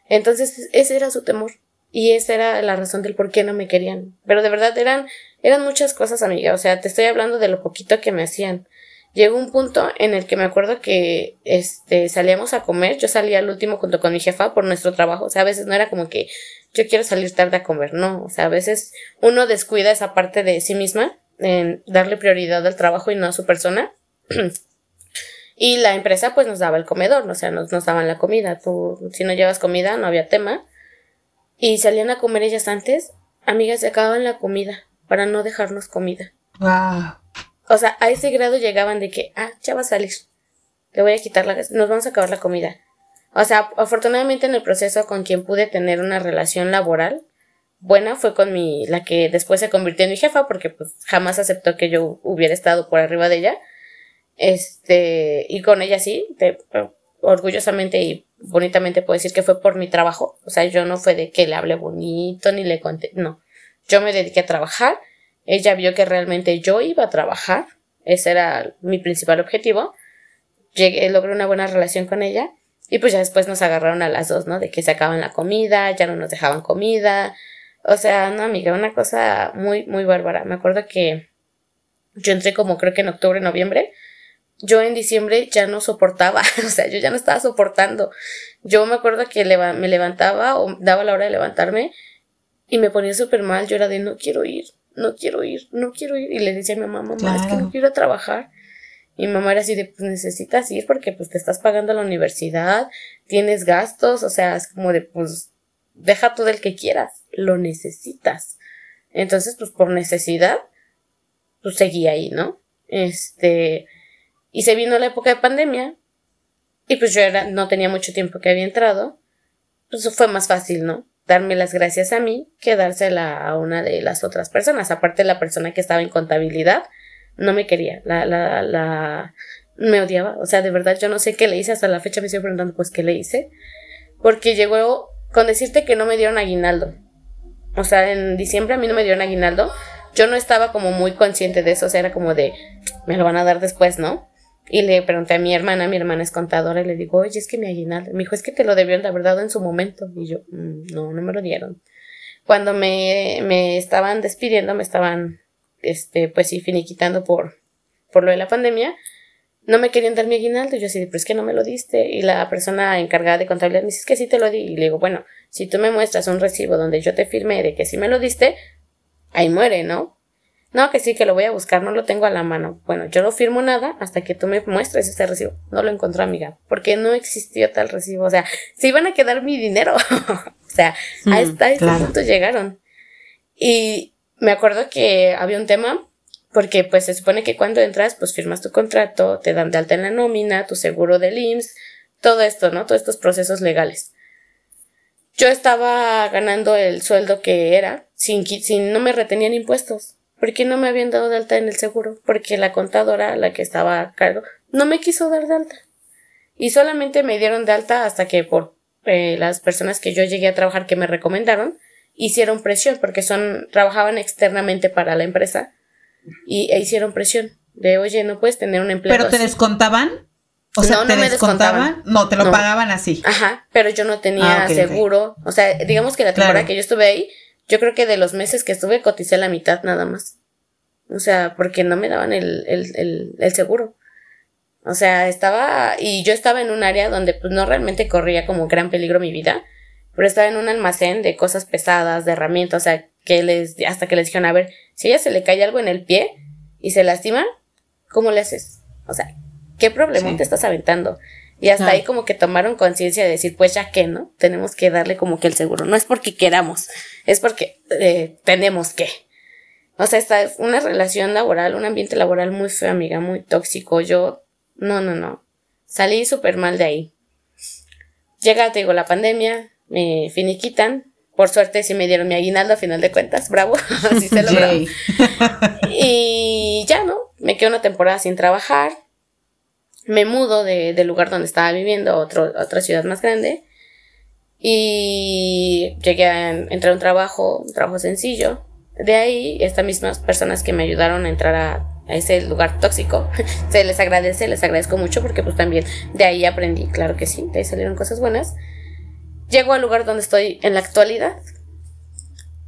S4: entonces ese era su temor y esa era la razón del por qué no me querían. Pero de verdad eran, eran muchas cosas, amiga. O sea, te estoy hablando de lo poquito que me hacían. Llegó un punto en el que me acuerdo que este salíamos a comer, yo salía al último junto con mi jefa por nuestro trabajo, o sea, a veces no era como que yo quiero salir tarde a comer, no, o sea, a veces uno descuida esa parte de sí misma en darle prioridad al trabajo y no a su persona. y la empresa pues nos daba el comedor, o sea, nos, daban la comida, tú si no llevas comida no había tema. Y salían a comer ellas antes, amigas, se acababan la comida para no dejarnos comida.
S3: Wow.
S4: O sea, a ese grado llegaban de que, ah, ya va a salir. Le voy a quitar la... Nos vamos a acabar la comida. O sea, afortunadamente en el proceso con quien pude tener una relación laboral buena fue con mi, la que después se convirtió en mi jefa, porque pues jamás aceptó que yo hubiera estado por arriba de ella. Este, y con ella sí, orgullosamente y bonitamente puedo decir que fue por mi trabajo. O sea, yo no fue de que le hablé bonito ni le conté, no. Yo me dediqué a trabajar ella vio que realmente yo iba a trabajar. Ese era mi principal objetivo. Llegué, logré una buena relación con ella. Y pues ya después nos agarraron a las dos, ¿no? De que se acaban la comida, ya no nos dejaban comida. O sea, no, amiga, una cosa muy, muy bárbara. Me acuerdo que yo entré como creo que en octubre, noviembre. Yo en diciembre ya no soportaba, o sea, yo ya no estaba soportando. Yo me acuerdo que me levantaba o daba la hora de levantarme y me ponía súper mal. Yo era de no quiero ir, no quiero ir, no quiero ir. Y le decía a mi mamá, mamá, es que no quiero trabajar. Y mi mamá era así de, pues necesitas ir porque pues te estás pagando la universidad, tienes gastos, o sea, es como de, pues, deja tú del que quieras, lo necesitas. Entonces, pues por necesidad, pues seguí ahí, ¿no? Este, y se vino la época de pandemia, y pues yo era, no tenía mucho tiempo que había entrado, pues fue más fácil, ¿no? Darme las gracias a mí que dársela a una de las otras personas. Aparte, la persona que estaba en contabilidad no me quería, la, la, la, me odiaba. O sea, de verdad, yo no sé qué le hice. Hasta la fecha me estoy preguntando, pues, ¿qué le hice? Porque llegó con decirte que no me dieron aguinaldo. O sea, en diciembre a mí no me dieron aguinaldo. Yo no estaba como muy consciente de eso. O sea, era como de, me lo van a dar después, ¿no? Y le pregunté a mi hermana, mi hermana es contadora, y le digo, oye, es que mi aguinaldo. Me dijo, es que te lo debieron de haber dado en su momento. Y yo, mm, no, no me lo dieron. Cuando me, me estaban despidiendo, me estaban, este, pues sí, finiquitando por, por lo de la pandemia, no me querían dar mi aguinaldo. Y yo así, pero es que no me lo diste. Y la persona encargada de contabilidad me dice, es que sí te lo di. Y le digo, bueno, si tú me muestras un recibo donde yo te firmé de que sí me lo diste, ahí muere, ¿no? No, que sí, que lo voy a buscar, no lo tengo a la mano. Bueno, yo no firmo nada hasta que tú me muestres ese recibo. No lo encontré, amiga, porque no existió tal recibo. O sea, se iban a quedar mi dinero. o sea, hasta mm, ese punto llegaron. Y me acuerdo que había un tema, porque pues se supone que cuando entras, pues firmas tu contrato, te dan de alta en la nómina, tu seguro del IMSS, todo esto, ¿no? Todos estos procesos legales. Yo estaba ganando el sueldo que era, sin, sin no me retenían impuestos. ¿Por qué no me habían dado de alta en el seguro? Porque la contadora, la que estaba a cargo, no me quiso dar de alta. Y solamente me dieron de alta hasta que por eh, las personas que yo llegué a trabajar que me recomendaron, hicieron presión, porque son, trabajaban externamente para la empresa, y e hicieron presión de, oye, no puedes tener un empleo.
S3: ¿Pero te descontaban? O sea, no, ¿te no me descontaban? No, te lo pagaban así.
S4: Ajá, pero yo no tenía ah, seguro. O sea, digamos que la temporada que yo estuve ahí, yo creo que de los meses que estuve coticé la mitad nada más. O sea, porque no me daban el, el, el, seguro. O sea, estaba, y yo estaba en un área donde pues no realmente corría como gran peligro mi vida, pero estaba en un almacén de cosas pesadas, de herramientas, o sea, que les, hasta que les dijeron, a ver, si a ella se le cae algo en el pie y se lastima, ¿cómo le haces? O sea, ¿qué problema te estás aventando? Y hasta ahí como que tomaron conciencia de decir, pues ya que, ¿no? Tenemos que darle como que el seguro. No es porque queramos, es porque eh, tenemos que. O sea, está una relación laboral, un ambiente laboral muy feo, amiga, muy tóxico. Yo, no, no, no. Salí súper mal de ahí. Llega, te digo, la pandemia, me finiquitan. Por suerte sí me dieron mi aguinaldo a final de cuentas. Bravo, así se logró. y ya, ¿no? Me quedo una temporada sin trabajar me mudo de, del lugar donde estaba viviendo a, otro, otra ciudad más grande. Y llegué a entrar a un trabajo, un trabajo sencillo. De ahí, estas mismas personas que me ayudaron a entrar a, ese lugar tóxico, se les agradece, les agradezco mucho porque pues también de ahí aprendí, claro que sí, de ahí salieron cosas buenas. Llego al lugar donde estoy en la actualidad.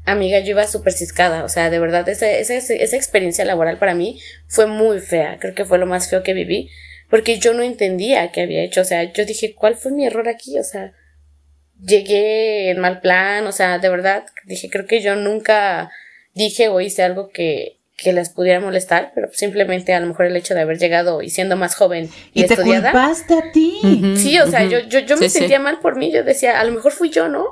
S4: Amiga, yo iba súper ciscada, o sea, de verdad, esa, esa, esa experiencia laboral para mí fue muy fea, creo que fue lo más feo que viví porque yo no entendía qué había hecho, o sea, yo dije, ¿cuál fue mi error aquí? O sea, llegué en mal plan, o sea, de verdad, dije, creo que yo nunca dije o hice algo que, que les pudiera molestar, pero simplemente a lo mejor el hecho de haber llegado y siendo más joven y,
S3: ¿Y te culpaste a ti.
S4: sí, o sea, yo, yo, yo me sentía mal por mí, yo decía, a lo mejor fui yo, ¿no?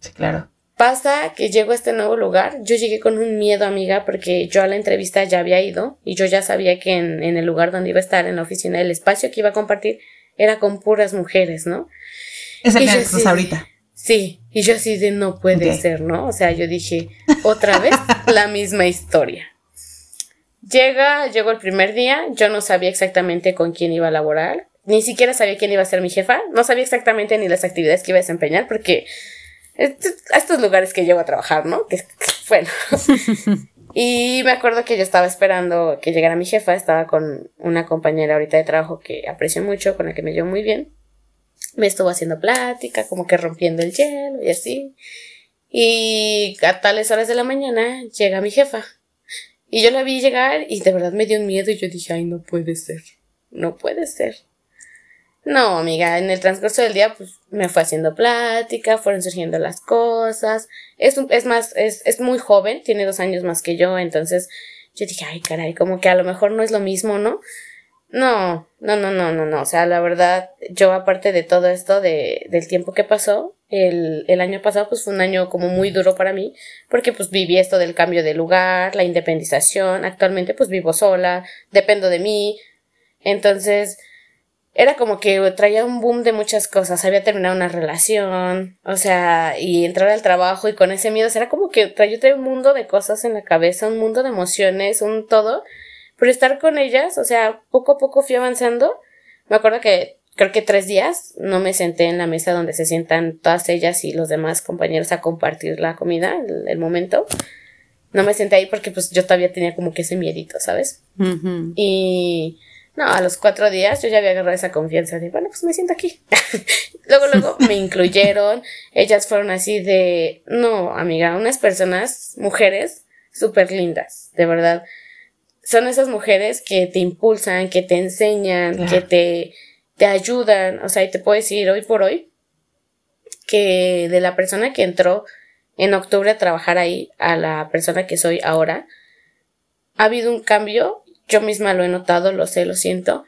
S3: Sí, claro.
S4: Pasa que llego a este nuevo lugar, yo llegué con un miedo, amiga, porque yo a la entrevista ya había ido y yo ya sabía que en, en el lugar donde iba a estar, en la oficina, el espacio que iba a compartir era con puras mujeres, ¿no?
S3: Es el que estás ahorita.
S4: Sí, y yo así de no puede ser, ¿no? O sea, yo dije, otra vez la misma historia. Llega, llegó el primer día, yo no sabía exactamente con quién iba a laborar, ni siquiera sabía quién iba a ser mi jefa, no sabía exactamente ni las actividades que iba a desempeñar porque a estos lugares que llego a trabajar, ¿no? Que, bueno. y me acuerdo que yo estaba esperando que llegara mi jefa, estaba con una compañera ahorita de trabajo que aprecio mucho, con la que me llevo muy bien. Me estuvo haciendo plática, como que rompiendo el hielo y así. Y a tales horas de la mañana llega mi jefa. Y yo la vi llegar y de verdad me dio un miedo y yo dije, ay, no puede ser, no puede ser. No, amiga, en el transcurso del día pues me fue haciendo plática, fueron surgiendo las cosas. Es, es más, es, es muy joven, tiene dos años más que yo, entonces yo dije, ay, caray, como que a lo mejor no es lo mismo, ¿no? No, no, no, no, no, no. O sea, la verdad, yo aparte de todo esto, de, del tiempo que pasó, el, el año pasado pues fue un año como muy duro para mí, porque pues viví esto del cambio de lugar, la independización, actualmente pues vivo sola, dependo de mí. Entonces, era como que traía un boom de muchas cosas. Había terminado una relación, o sea, y entrar al trabajo y con ese miedo, era como que traía, un mundo de cosas en la cabeza, un mundo de emociones, un todo. Pero estar con ellas, o sea, poco a poco fui avanzando. Me acuerdo que creo que tres días no me senté en la mesa donde se sientan todas ellas y los demás compañeros a compartir la comida, el, momento. No me senté ahí porque pues yo todavía tenía como que ese miedito, ¿sabes? Y no, a los cuatro días yo ya había agarrado esa confianza de, bueno, pues me siento aquí. luego, luego me incluyeron. Ellas fueron así de, no, amiga, unas personas, mujeres, súper lindas, de verdad. Son esas mujeres que te impulsan, que te enseñan, que te, te ayudan. O sea, y te puedo decir hoy por hoy que de la persona que entró en octubre a trabajar ahí a la persona que soy ahora, ha habido un cambio yo misma lo he notado, lo sé, lo siento,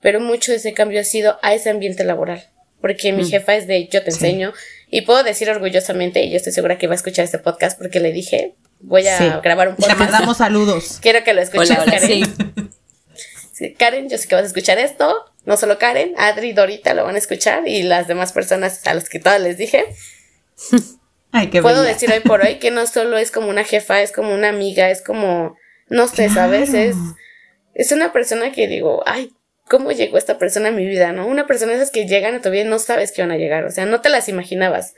S4: pero mucho de ese cambio ha sido a ese ambiente laboral, porque mi mm. jefa es de yo te enseño y puedo decir orgullosamente, y yo estoy segura que va a escuchar este podcast porque le dije, voy a grabar un podcast.
S3: Le mandamos saludos.
S4: Quiero que lo escuches, Karen. Karen, yo sé que vas a escuchar esto, no solo Karen, Adri y Dorita lo van a escuchar y las demás personas a las que todas les dije.
S3: Ay, qué
S4: Puedo decir hoy por hoy que no solo es como una jefa, es como una amiga, es como, no sé, ¿sabes? Es es una persona que digo, ay, ¿cómo llegó esta persona a mi vida, no? Una persona de esas que llegan a tu vida y no sabes que van a llegar, o sea, no te las imaginabas.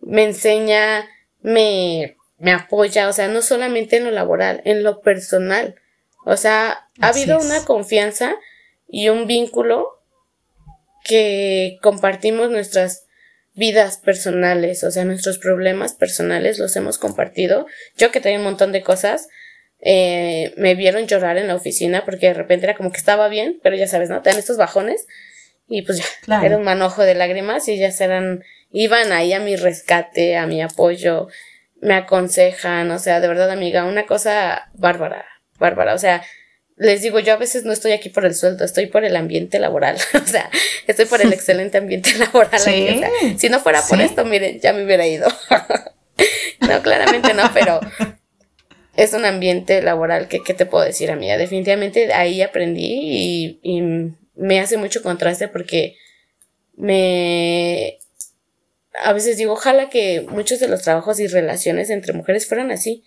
S4: Me enseña, me, me apoya, o sea, no solamente en lo laboral, en lo personal. O sea, ha habido una confianza y un vínculo que compartimos nuestras vidas personales, o sea, nuestros problemas personales los hemos compartido. Yo que tengo un montón de cosas, eh, me vieron llorar en la oficina porque de repente era como que estaba bien, pero ya sabes, ¿no? Te dan estos bajones y pues ya, era un manojo de lágrimas y ya eran, iban ahí a mi rescate, a mi apoyo, me aconsejan, o sea, de verdad amiga, una cosa bárbara, bárbara, o sea, les digo, yo a veces no estoy aquí por el sueldo, estoy por el ambiente laboral. o sea, estoy por el excelente ambiente laboral. si no fuera por esto, miren, ya me hubiera ido. no, claramente no, pero es un ambiente laboral que, ¿qué te puedo decir, amiga? Definitivamente ahí aprendí y, y me hace mucho contraste porque me... A veces digo, ojalá que muchos de los trabajos y relaciones entre mujeres fueran así,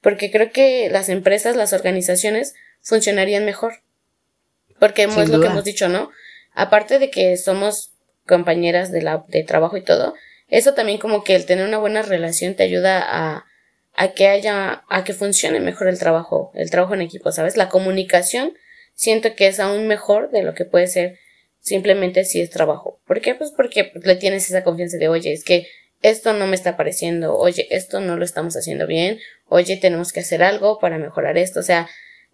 S4: porque creo que las empresas, las organizaciones funcionarían mejor. Porque es lo que hemos dicho, ¿no? Aparte de que somos compañeras de, la, de trabajo y todo, eso también como que el tener una buena relación te ayuda a, a que haya, a que funcione mejor el trabajo, el trabajo en equipo, ¿sabes? La comunicación siento que es aún mejor de lo que puede ser simplemente si es trabajo. ¿Por qué? Pues porque le tienes esa confianza de, oye, es que esto no me está pareciendo, oye, esto no lo estamos haciendo bien, oye, tenemos que hacer algo para mejorar esto, o sea,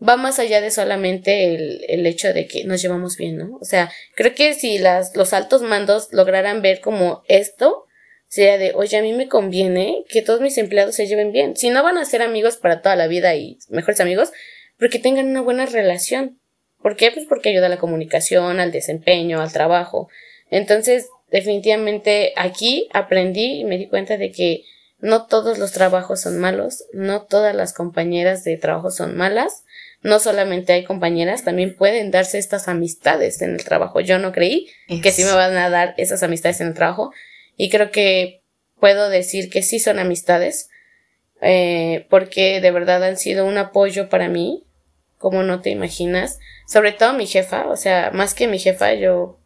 S4: va más allá de solamente el, el hecho de que nos llevamos bien, ¿no? O sea, creo que si las, los altos mandos lograran ver como esto, sería de, oye, a mí me conviene que todos mis empleados se lleven bien. Si no van a ser amigos para toda la vida y mejores amigos, porque tengan una buena relación. ¿Por qué? Pues porque ayuda a la comunicación, al desempeño, al trabajo. Entonces, definitivamente aquí aprendí y me di cuenta de que no todos los trabajos son malos, no todas las compañeras de trabajo son malas, no solamente hay compañeras, también pueden darse estas amistades en el trabajo. Yo no creí que sí me van a dar esas amistades en el trabajo y creo que puedo decir que sí son amistades eh, porque de verdad han sido un apoyo para mí, como no te imaginas. Sobre todo mi jefa, o sea, más que mi jefa, yo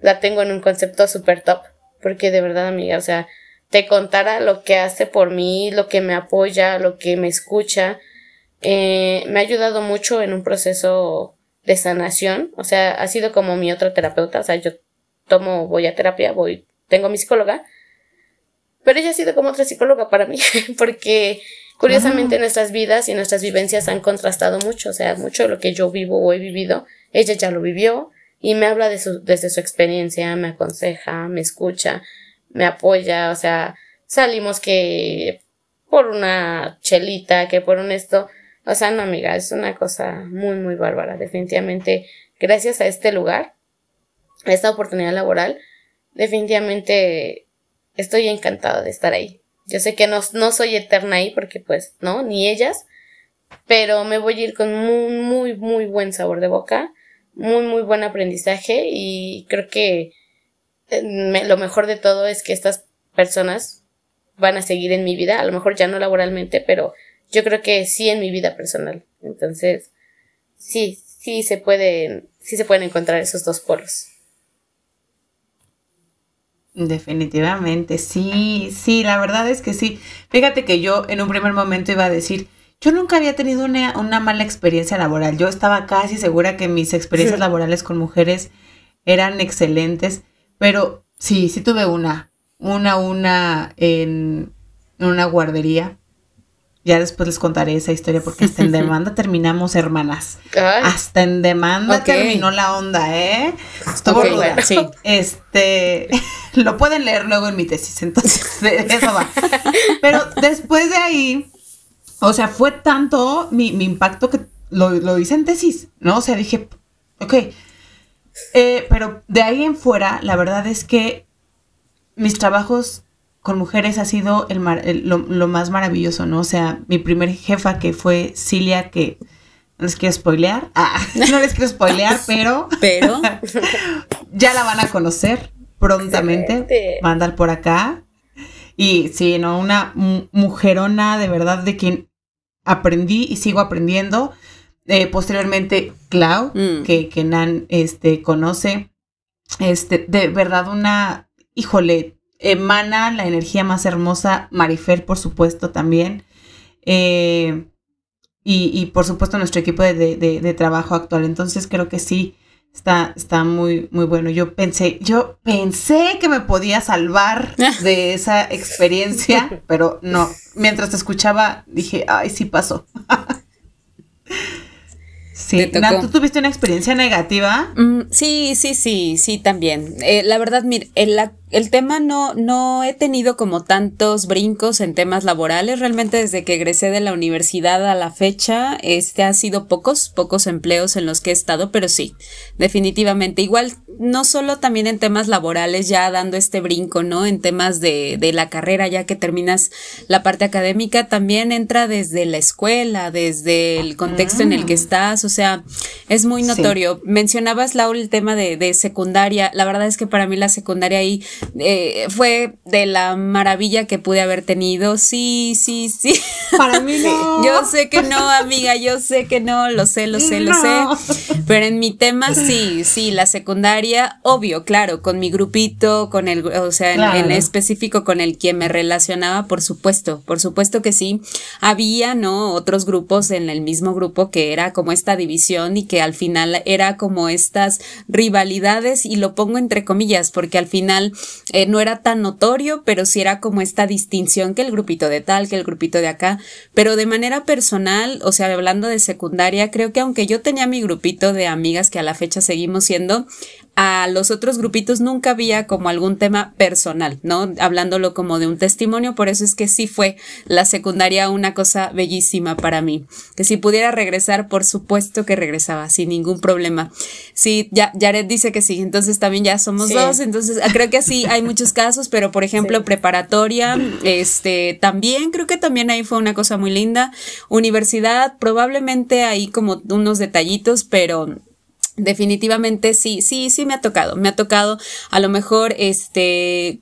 S4: la tengo en un concepto súper top, porque de verdad, amiga, o sea, te contara lo que hace por mí, lo que me apoya, lo que me escucha, eh, me ha ayudado mucho en un proceso de sanación, o sea, ha sido como mi otra terapeuta, o sea, yo tomo, voy a terapia, voy, tengo mi psicóloga, pero ella ha sido como otra psicóloga para mí, porque curiosamente nuestras vidas y nuestras vivencias han contrastado mucho, o sea, mucho de lo que yo vivo o he vivido, ella ya lo vivió y me habla de su, desde su experiencia, me aconseja, me escucha, me apoya, o sea, salimos que por una chelita, que por un esto, o sea, no, amiga, es una cosa muy, muy bárbara. Definitivamente, gracias a este lugar, a esta oportunidad laboral, definitivamente estoy encantada de estar ahí. Yo sé que no, no soy eterna ahí porque pues, ¿no? Ni ellas, pero me voy a ir con muy, muy, muy buen sabor de boca, muy, muy buen aprendizaje y creo que eh, lo mejor de todo es que estas personas van a seguir en mi vida, a lo mejor ya no laboralmente, pero yo creo que sí en mi vida personal. Entonces, sí, sí se pueden, sí se pueden encontrar esos dos polos.
S3: Definitivamente, sí, sí, la verdad es que sí. Fíjate que yo en un primer momento iba a decir, yo nunca había tenido una, una mala experiencia laboral. Yo estaba casi segura que mis experiencias laborales con mujeres eran excelentes, pero sí, sí tuve una, una, una en una guardería ya después les contaré esa historia porque hasta en demanda terminamos, hermanas. Hasta en demanda terminó la onda, ¿eh? Estuvo Sí. Este, lo pueden leer luego en mi tesis, entonces eso va. Pero después de ahí, o sea, fue tanto mi, impacto que lo, lo, hice en tesis, ¿no? O sea, dije, ok. Eh, pero de ahí en fuera, la verdad es que mis trabajos con mujeres ha sido el, lo, más maravilloso, ¿no? O sea, mi primer jefa que fue Cilia, que no les quiero spoilear, ah, no les quiero spoilear, pero,
S2: pero
S3: ya la van a conocer prontamente, va a andar por acá. Y sí, ¿no? Una mujerona de verdad de quien aprendí y sigo aprendiendo. Eh, posteriormente, Clau, mm. que, que Nan este, conoce. Este, de verdad, una, híjole, emana la energía más hermosa, Marifer, por supuesto, también. Eh, y, por supuesto nuestro equipo de, trabajo actual. Entonces creo que sí, está, está muy, muy bueno. Yo pensé, yo pensé que me podía salvar de esa experiencia, pero no. Mientras te escuchaba, dije, ay, sí pasó. Sí, ¿tú tuviste una experiencia negativa?
S2: Mm, sí, sí, sí, sí, también. Eh, la verdad, mire, la el tema no, no he tenido como tantos brincos en temas laborales. Realmente desde que egresé de la universidad a la fecha, este ha sido pocos, pocos empleos en los que he estado, pero sí, definitivamente. Igual, no solo también en temas laborales, ya dando este brinco, ¿no? En temas de, de la carrera, ya que terminas la parte académica, también entra desde la escuela, desde el contexto en el que ah. estás. O sea, es muy notorio. Mencionabas, Laura, el tema de, de secundaria. La verdad es que para mí la secundaria ahí eh, fue de la maravilla que pude haber tenido. Sí, sí, sí.
S3: Para mí no.
S2: yo sé que no, amiga, yo sé que no, lo sé, lo sé, lo sé. Pero en mi tema sí, sí, la secundaria, obvio, claro, con mi grupito, con el, o sea, en, específico con el quien me relacionaba, por supuesto, por supuesto que sí. Había, ¿no? Otros grupos en el mismo grupo que era como esta división y que al final era como estas rivalidades y lo pongo entre comillas porque al final eh, no era tan notorio, pero sí era como esta distinción que el grupito de tal, que el grupito de acá, pero de manera personal, o sea, hablando de secundaria, creo que aunque yo tenía mi grupito de amigas que a la fecha seguimos siendo, a los otros grupitos nunca había como algún tema personal, ¿no? Hablándolo como de un testimonio, por eso es que sí fue la secundaria una cosa bellísima para mí. Que si pudiera regresar, por supuesto que regresaba, sin ningún problema. Sí, ya Jared dice que sí, entonces también ya somos dos, entonces ah, creo que sí hay muchos casos, pero por ejemplo, preparatoria, este, también creo que también ahí fue una cosa muy linda. Universidad, probablemente hay como unos detallitos, pero definitivamente sí, sí, sí me ha tocado. Me ha tocado a lo mejor este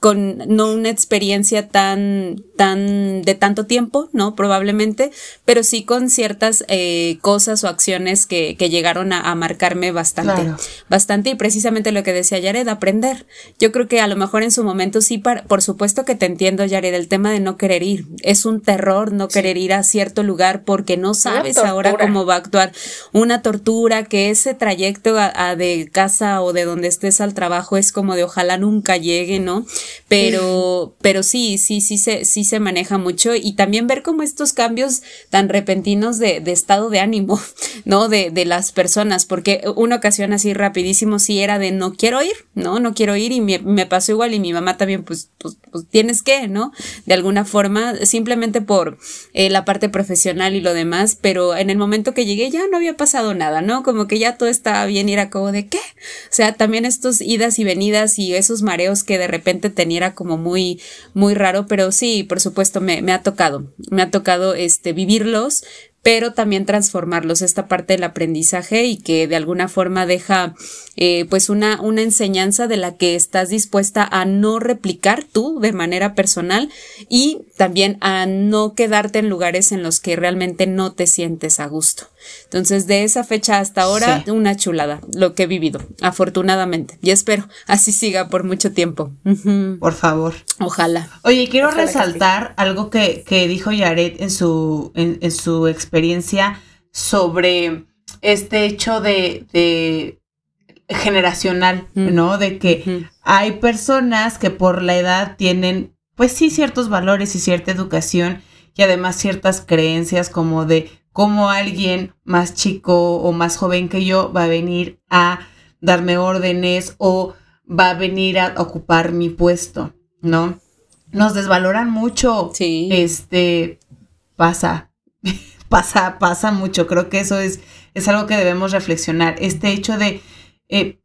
S2: con no una experiencia tan, tan de tanto tiempo, ¿no? Probablemente, pero sí con ciertas eh, cosas o acciones que, que llegaron a, marcarme bastante, bastante y precisamente lo que decía Yared, aprender. Yo creo que a lo mejor en su momento sí, por supuesto que te entiendo, Yared, el tema de no querer ir. Es un terror no querer ir a cierto lugar porque no sabes ahora cómo va a actuar. Una tortura, que ese trayecto a de casa o de donde estés al trabajo es como de ojalá nunca llegue, ¿no? Pero, pero sí, sí, sí se, sí se maneja mucho y también ver como estos cambios tan repentinos de, de estado de ánimo, ¿no? De, de, las personas, porque una ocasión así rapidísimo sí era de no quiero ir, ¿no? No quiero ir y me, me pasó igual y mi mamá también, pues, pues, pues tienes que, ¿no? De alguna forma, simplemente por eh, la parte profesional y lo demás, pero en el momento que llegué ya no había pasado nada, ¿no? Como que ya todo estaba bien y era como de qué. O sea, también estos idas y venidas y esos mareos que de repente teniera como muy, muy raro, pero sí, por supuesto, me, me ha tocado, me ha tocado este, vivirlos, pero también transformarlos, esta parte del aprendizaje y que de alguna forma deja eh, pues una, una enseñanza de la que estás dispuesta a no replicar tú de manera personal y también a no quedarte en lugares en los que realmente no te sientes a gusto. Entonces, de esa fecha hasta ahora, una chulada, lo que he vivido, afortunadamente. Y espero así siga por mucho tiempo.
S3: Por favor.
S2: Ojalá.
S3: Oye, quiero resaltar algo que, que, dijo Yaret en su, en, su experiencia sobre este hecho de, de generacional, ¿no? De que hay personas que por la edad tienen, pues sí, ciertos valores y cierta educación y además ciertas creencias como de cómo alguien más chico o más joven que yo va a venir a darme órdenes o va a venir a ocupar mi puesto, ¿no? Nos desvaloran mucho.
S2: Sí.
S3: Este pasa, pasa, pasa mucho. Creo que eso es, es algo que debemos reflexionar. Este hecho de eh,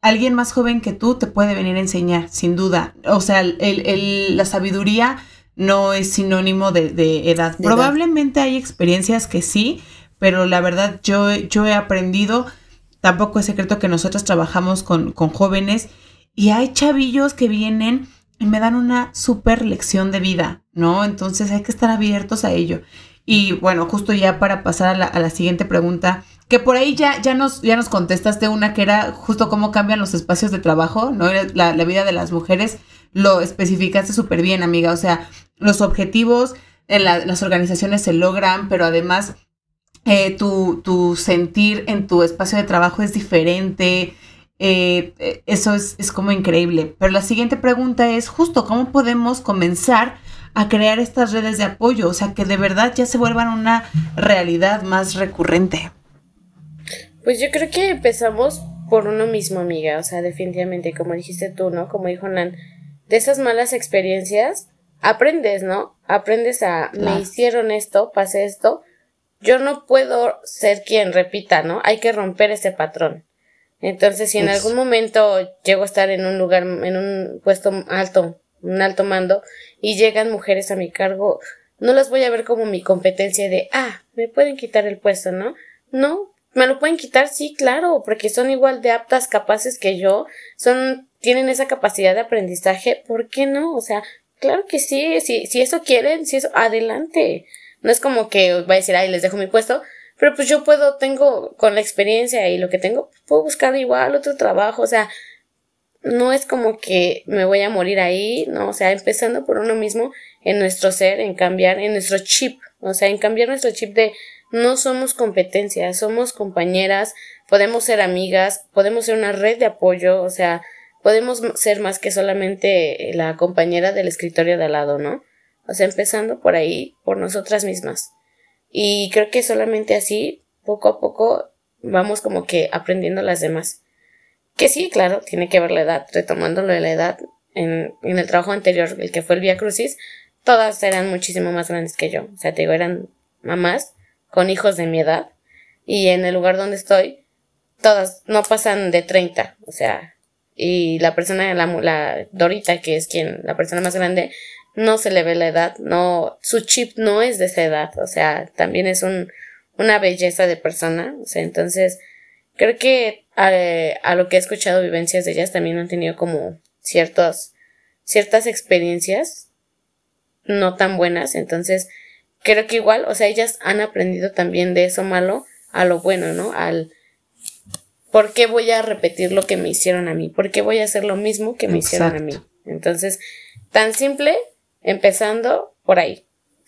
S3: alguien más joven que tú te puede venir a enseñar, sin duda. O sea, el, la sabiduría no es sinónimo de, edad. Probablemente hay experiencias que sí, pero la verdad yo, yo he aprendido, tampoco es secreto que nosotros trabajamos con, con jóvenes y hay chavillos que vienen y me dan una super lección de vida, ¿no? Entonces hay que estar abiertos a ello. Y bueno, justo ya para pasar a la, a la siguiente pregunta, que por ahí ya, ya, nos, ya nos contestaste una que era justo cómo cambian los espacios de trabajo, ¿no? La, la vida de las mujeres lo especificaste súper bien, amiga. O sea, los objetivos en las organizaciones se logran, pero además eh, tu, sentir en tu espacio de trabajo es diferente. Eh, eh, eso es, es, como increíble. Pero la siguiente pregunta es justo cómo podemos comenzar a crear estas redes de apoyo, o sea, que de verdad ya se vuelvan una realidad más recurrente.
S4: Pues yo creo que empezamos por uno mismo, amiga, o sea, definitivamente, como dijiste tú, ¿no? Como dijo Nan, de esas malas experiencias aprendes, ¿no? Aprendes a, me hicieron esto, pasé esto, yo no puedo ser quien repita, ¿no? Hay que romper ese patrón. Entonces, si en algún momento llego a estar en un lugar, en un puesto alto, un alto mando, y llegan mujeres a mi cargo, no las voy a ver como mi competencia de, ah, me pueden quitar el puesto, ¿no? No, me lo pueden quitar, sí, claro, porque son igual de aptas, capaces que yo, son, tienen esa capacidad de aprendizaje, ¿por qué no? O sea, claro que sí, si, si eso quieren, si eso, adelante. No es como que va a decir, ay, les dejo mi puesto, pero pues yo puedo, tengo, con la experiencia y lo que tengo, puedo buscar igual otro trabajo, o sea, no es como que me voy a morir ahí, no, o sea, empezando por uno mismo en nuestro ser, en cambiar, en nuestro chip, o sea, en cambiar nuestro chip de no somos competencia, somos compañeras, podemos ser amigas, podemos ser una red de apoyo, o sea, podemos ser más que solamente la compañera del escritorio de al lado, ¿no? O sea, empezando por ahí, por nosotras mismas. Y creo que solamente así, poco a poco, vamos como que aprendiendo las demás. Que sí, claro, tiene que ver la edad, retomándolo de la edad. En, en el trabajo anterior, el que fue el Via Crucis, todas eran muchísimo más grandes que yo. O sea, te digo, eran mamás con hijos de mi edad. Y en el lugar donde estoy, todas no pasan de 30. O sea, y la persona, la, la Dorita, que es quien, la persona más grande, no se le ve la edad, no, su chip no es de esa edad, o sea, también es un, una belleza de persona, o sea, entonces, creo que a, lo que he escuchado vivencias de ellas también han tenido como ciertos, ciertas experiencias no tan buenas, entonces, creo que igual, o sea, ellas han aprendido también de eso malo a lo bueno, ¿no? Al, ¿por qué voy a repetir lo que me hicieron a mí? ¿Por qué voy a hacer lo mismo que me hicieron a mí? Entonces, tan simple Empezando por ahí,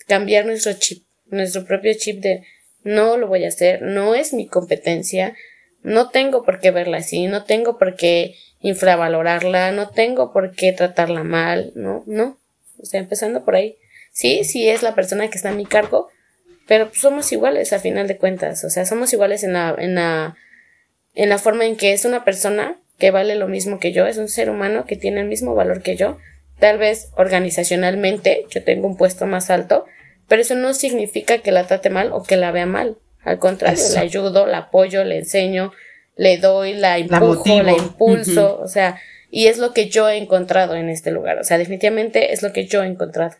S4: cambiar nuestro chip, nuestro propio chip de no lo voy a hacer, no es mi competencia, no tengo por qué verla así, no tengo por qué infravalorarla, no tengo por qué tratarla mal, no, no. O sea, empezando por ahí. Sí, sí es la persona que está a mi cargo, pero somos iguales a final de cuentas. O sea, somos iguales en la, en la, en la forma en que es una persona que vale lo mismo que yo, es un ser humano que tiene el mismo valor que yo, Tal vez organizacionalmente yo tengo un puesto más alto, pero eso no significa que la trate mal o que la vea mal. Al contrario, la ayudo, la apoyo, le enseño, le doy, la empujo, la, impulso, o sea, y es lo que yo he encontrado en este lugar. O sea, definitivamente es lo que yo he encontrado.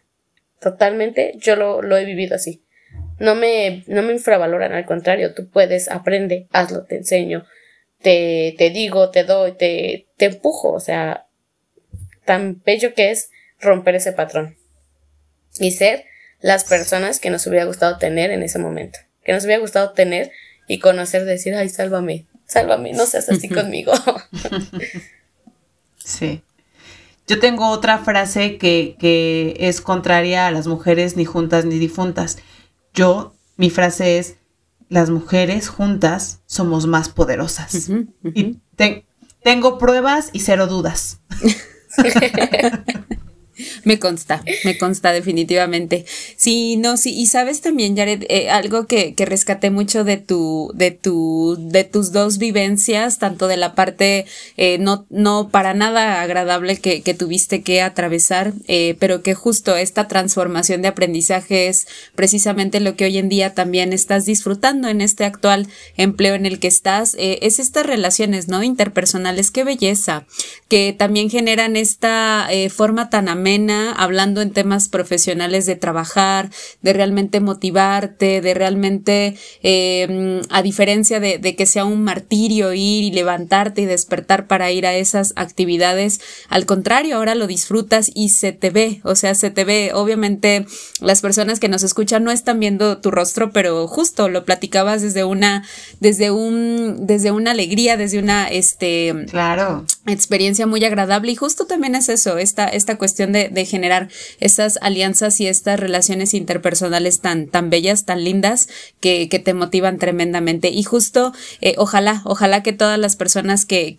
S4: Totalmente, yo lo, lo he vivido así. No me, no me infravaloran, al contrario, tú puedes, aprende, hazlo, te enseño, te, te digo, te doy, te, te empujo, o sea, tan bello que es romper ese patrón y ser las personas que nos hubiera gustado tener en ese momento, que nos hubiera gustado tener y conocer, decir, ay, sálvame, sálvame, no seas así conmigo.
S3: Sí. Yo tengo otra frase que, que, es contraria a las mujeres ni juntas ni difuntas. Yo, mi frase es, las mujeres juntas somos más poderosas. Y tengo pruebas y cero dudas.
S2: Me consta, me consta definitivamente. Sí, no, sí, y sabes también, Jared, eh, algo que, que, rescaté mucho de tu, de tu, de tus dos vivencias, tanto de la parte eh, no, no para nada agradable que, que tuviste que atravesar, eh, pero que justo esta transformación de aprendizaje es precisamente lo que hoy en día también estás disfrutando en este actual empleo en el que estás, es estas relaciones, ¿no? Interpersonales, qué belleza, que también generan esta forma tan amena hablando en temas profesionales de trabajar, de realmente motivarte, de realmente, em, a diferencia de, que sea un martirio ir y levantarte y despertar para ir a esas actividades, al contrario, ahora lo disfrutas y se te ve, o sea, se te ve, obviamente las personas que nos escuchan no están viendo tu rostro, pero justo lo platicabas desde una, desde un, desde una alegría, desde una, este,
S3: claro.
S2: experiencia muy agradable y justo también es eso, esta, esta cuestión de, generar esas alianzas y estas relaciones interpersonales tan, tan bellas, tan lindas, que, que te motivan tremendamente. Y justo, eh, ojalá, ojalá que todas las personas que,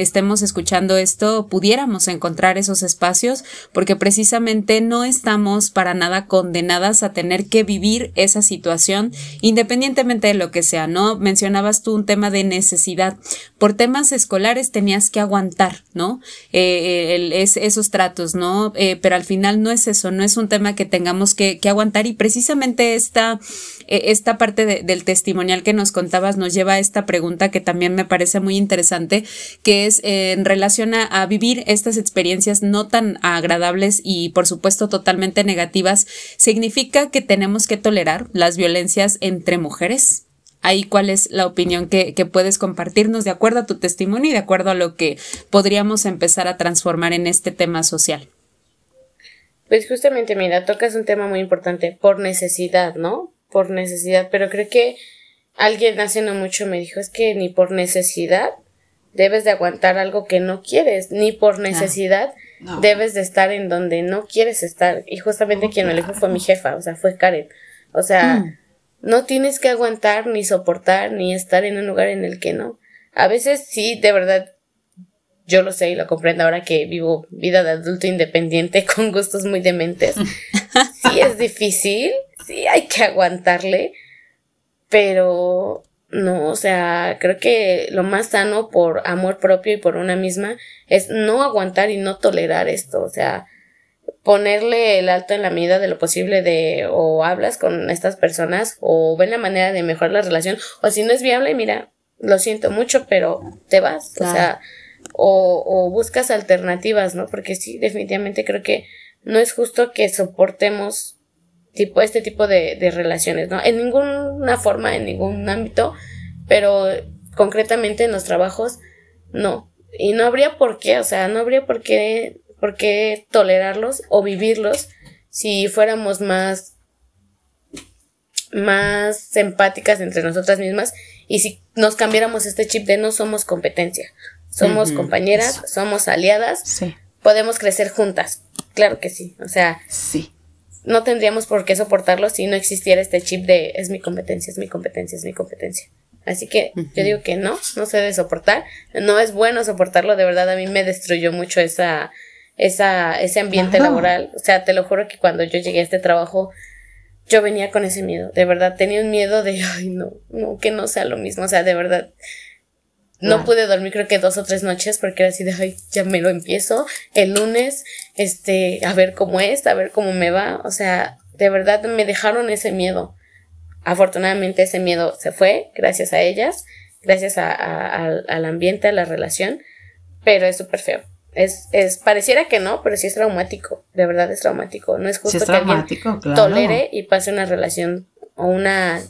S2: estemos escuchando esto pudiéramos encontrar esos espacios, porque precisamente no estamos para nada condenadas a tener que vivir esa situación, independientemente de lo que sea, ¿no? Mencionabas tú un tema de necesidad. Por temas escolares tenías que aguantar, ¿no? Eh, es, esos tratos, ¿no? Eh, pero al final no es eso, no es un tema que tengamos que, aguantar y precisamente esta, eh, esta parte del testimonial que nos contabas nos lleva a esta pregunta que también me parece muy interesante, que es en relación a, vivir estas experiencias no tan agradables y por supuesto totalmente negativas, ¿significa que tenemos que tolerar las violencias entre mujeres? ahí cuál es la opinión que, puedes compartirnos de acuerdo a tu testimonio y de acuerdo a lo que podríamos empezar a transformar en este tema social.
S4: Pues justamente, mira, tocas un tema muy importante, por necesidad, ¿no? Por necesidad, pero creo que alguien hace no mucho me dijo, es que ni por necesidad debes de aguantar algo que no quieres, ni por necesidad debes de estar en donde no quieres estar. Y justamente quien me dijo fue mi jefa, o sea, fue Karen. O sea, mm. No tienes que aguantar, ni soportar, ni estar en un lugar en el que no. A veces sí, de verdad, yo lo sé y lo comprendo ahora que vivo vida de adulto independiente con gustos muy dementes. Sí es difícil, sí hay que aguantarle, pero no, o sea, creo que lo más sano por amor propio y por una misma es no aguantar y no tolerar esto, o sea, ponerle el alto en la medida de lo posible de o hablas con estas personas o ven la manera de mejorar la relación o si no es viable, mira, lo siento mucho, pero te vas, o sea, o, buscas alternativas, ¿no? Porque sí, definitivamente creo que no es justo que soportemos tipo este tipo de, de relaciones, ¿no? En ninguna forma, en ningún ámbito, pero concretamente en los trabajos, no. Y no habría por qué, o sea, no habría por qué por qué tolerarlos o vivirlos si fuéramos más más empáticas entre nosotras mismas y si nos cambiáramos este chip de no somos competencia, somos compañeras, somos aliadas, podemos crecer juntas, claro que sí, o sea,
S3: sí.
S4: no tendríamos por qué soportarlo si no existiera este chip de es mi competencia, es mi competencia, es mi competencia. Así que yo digo que no, no se debe soportar, no es bueno soportarlo, de verdad a mí me destruyó mucho esa esa, ese ambiente laboral. O sea, te lo juro que cuando yo llegué a este trabajo, yo venía con ese miedo. De verdad, tenía un miedo de, ay, no, no, que no sea lo mismo. O sea, de verdad, no pude dormir creo que dos o tres noches porque era así de, ay, ya me lo empiezo el lunes, este, a ver cómo es, a ver cómo me va. O sea, de verdad me dejaron ese miedo. Afortunadamente ese miedo se fue gracias a ellas, gracias a, al ambiente, a la relación, pero es súper feo. Es, es, pareciera que no, pero sí es traumático, de verdad es traumático. No es justo que alguien tolere y pase una relación o una,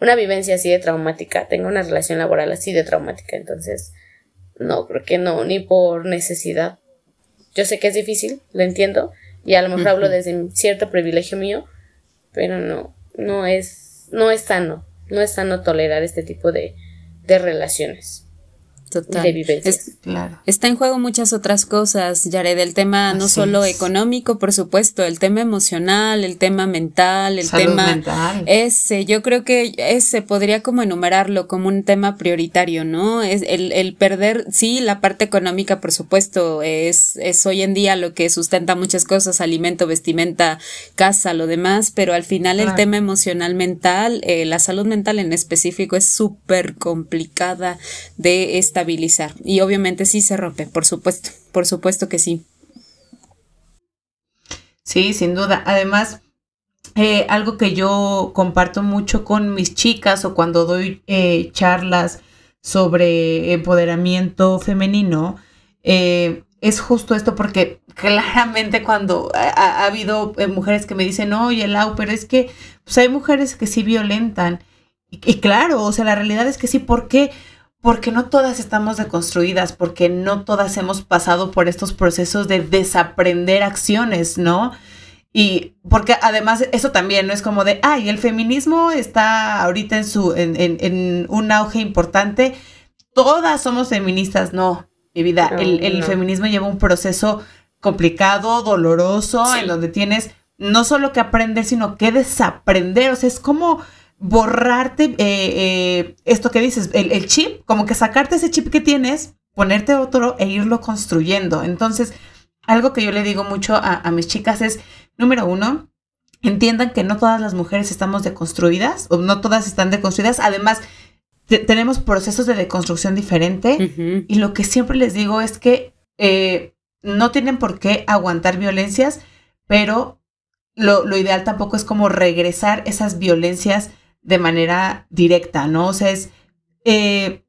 S4: una vivencia así de traumática, tenga una relación laboral así de traumática. Entonces, no, creo que no, ni por necesidad. Yo sé que es difícil, lo entiendo, y a lo mejor hablo desde cierto privilegio mío, pero no, no es, no es sano, no es sano tolerar este tipo de, de relaciones.
S2: Total. Está en juego muchas otras cosas, Yared, el tema no solo económico, por supuesto, el tema emocional, el tema mental, el tema ese, yo creo que ese podría como enumerarlo como un tema prioritario, ¿no? Es el, el perder, sí, la parte económica, por supuesto, es, es hoy en día lo que sustenta muchas cosas, alimento, vestimenta, casa, lo demás, pero al final el tema emocional mental, eh, la salud mental en específico es súper complicada de estabilizar y obviamente sí se rompe, por supuesto, por supuesto que sí.
S3: Sí, sin duda. Además, eh, algo que yo comparto mucho con mis chicas o cuando doy eh, charlas sobre empoderamiento femenino, eh, es justo esto porque claramente cuando ha, habido mujeres que me dicen, oye, Lau, pero es que pues hay mujeres que sí violentan. Y, y, claro, o sea, la realidad es que sí, ¿por qué? Porque no todas estamos deconstruidas, porque no todas hemos pasado por estos procesos de desaprender acciones, ¿no? Y porque además eso también no es como de, ay, el feminismo está ahorita en, su, en, en, un auge importante, todas somos feministas, no, mi vida, el, el feminismo lleva un proceso complicado, doloroso, en donde tienes no solo que aprender, sino que desaprender. O sea, es como borrarte eh, eh, esto que dices, el, chip, como que sacarte ese chip que tienes, ponerte otro e irlo construyendo. Entonces, algo que yo le digo mucho a, mis chicas es, número uno, entiendan que no todas las mujeres estamos deconstruidas, o no todas están deconstruidas. Además, tenemos procesos de deconstrucción diferente. Y lo que siempre les digo es que eh, no tienen por qué aguantar violencias, pero lo, lo, ideal tampoco es como regresar esas violencias de manera directa, ¿no? O sea, es, eh,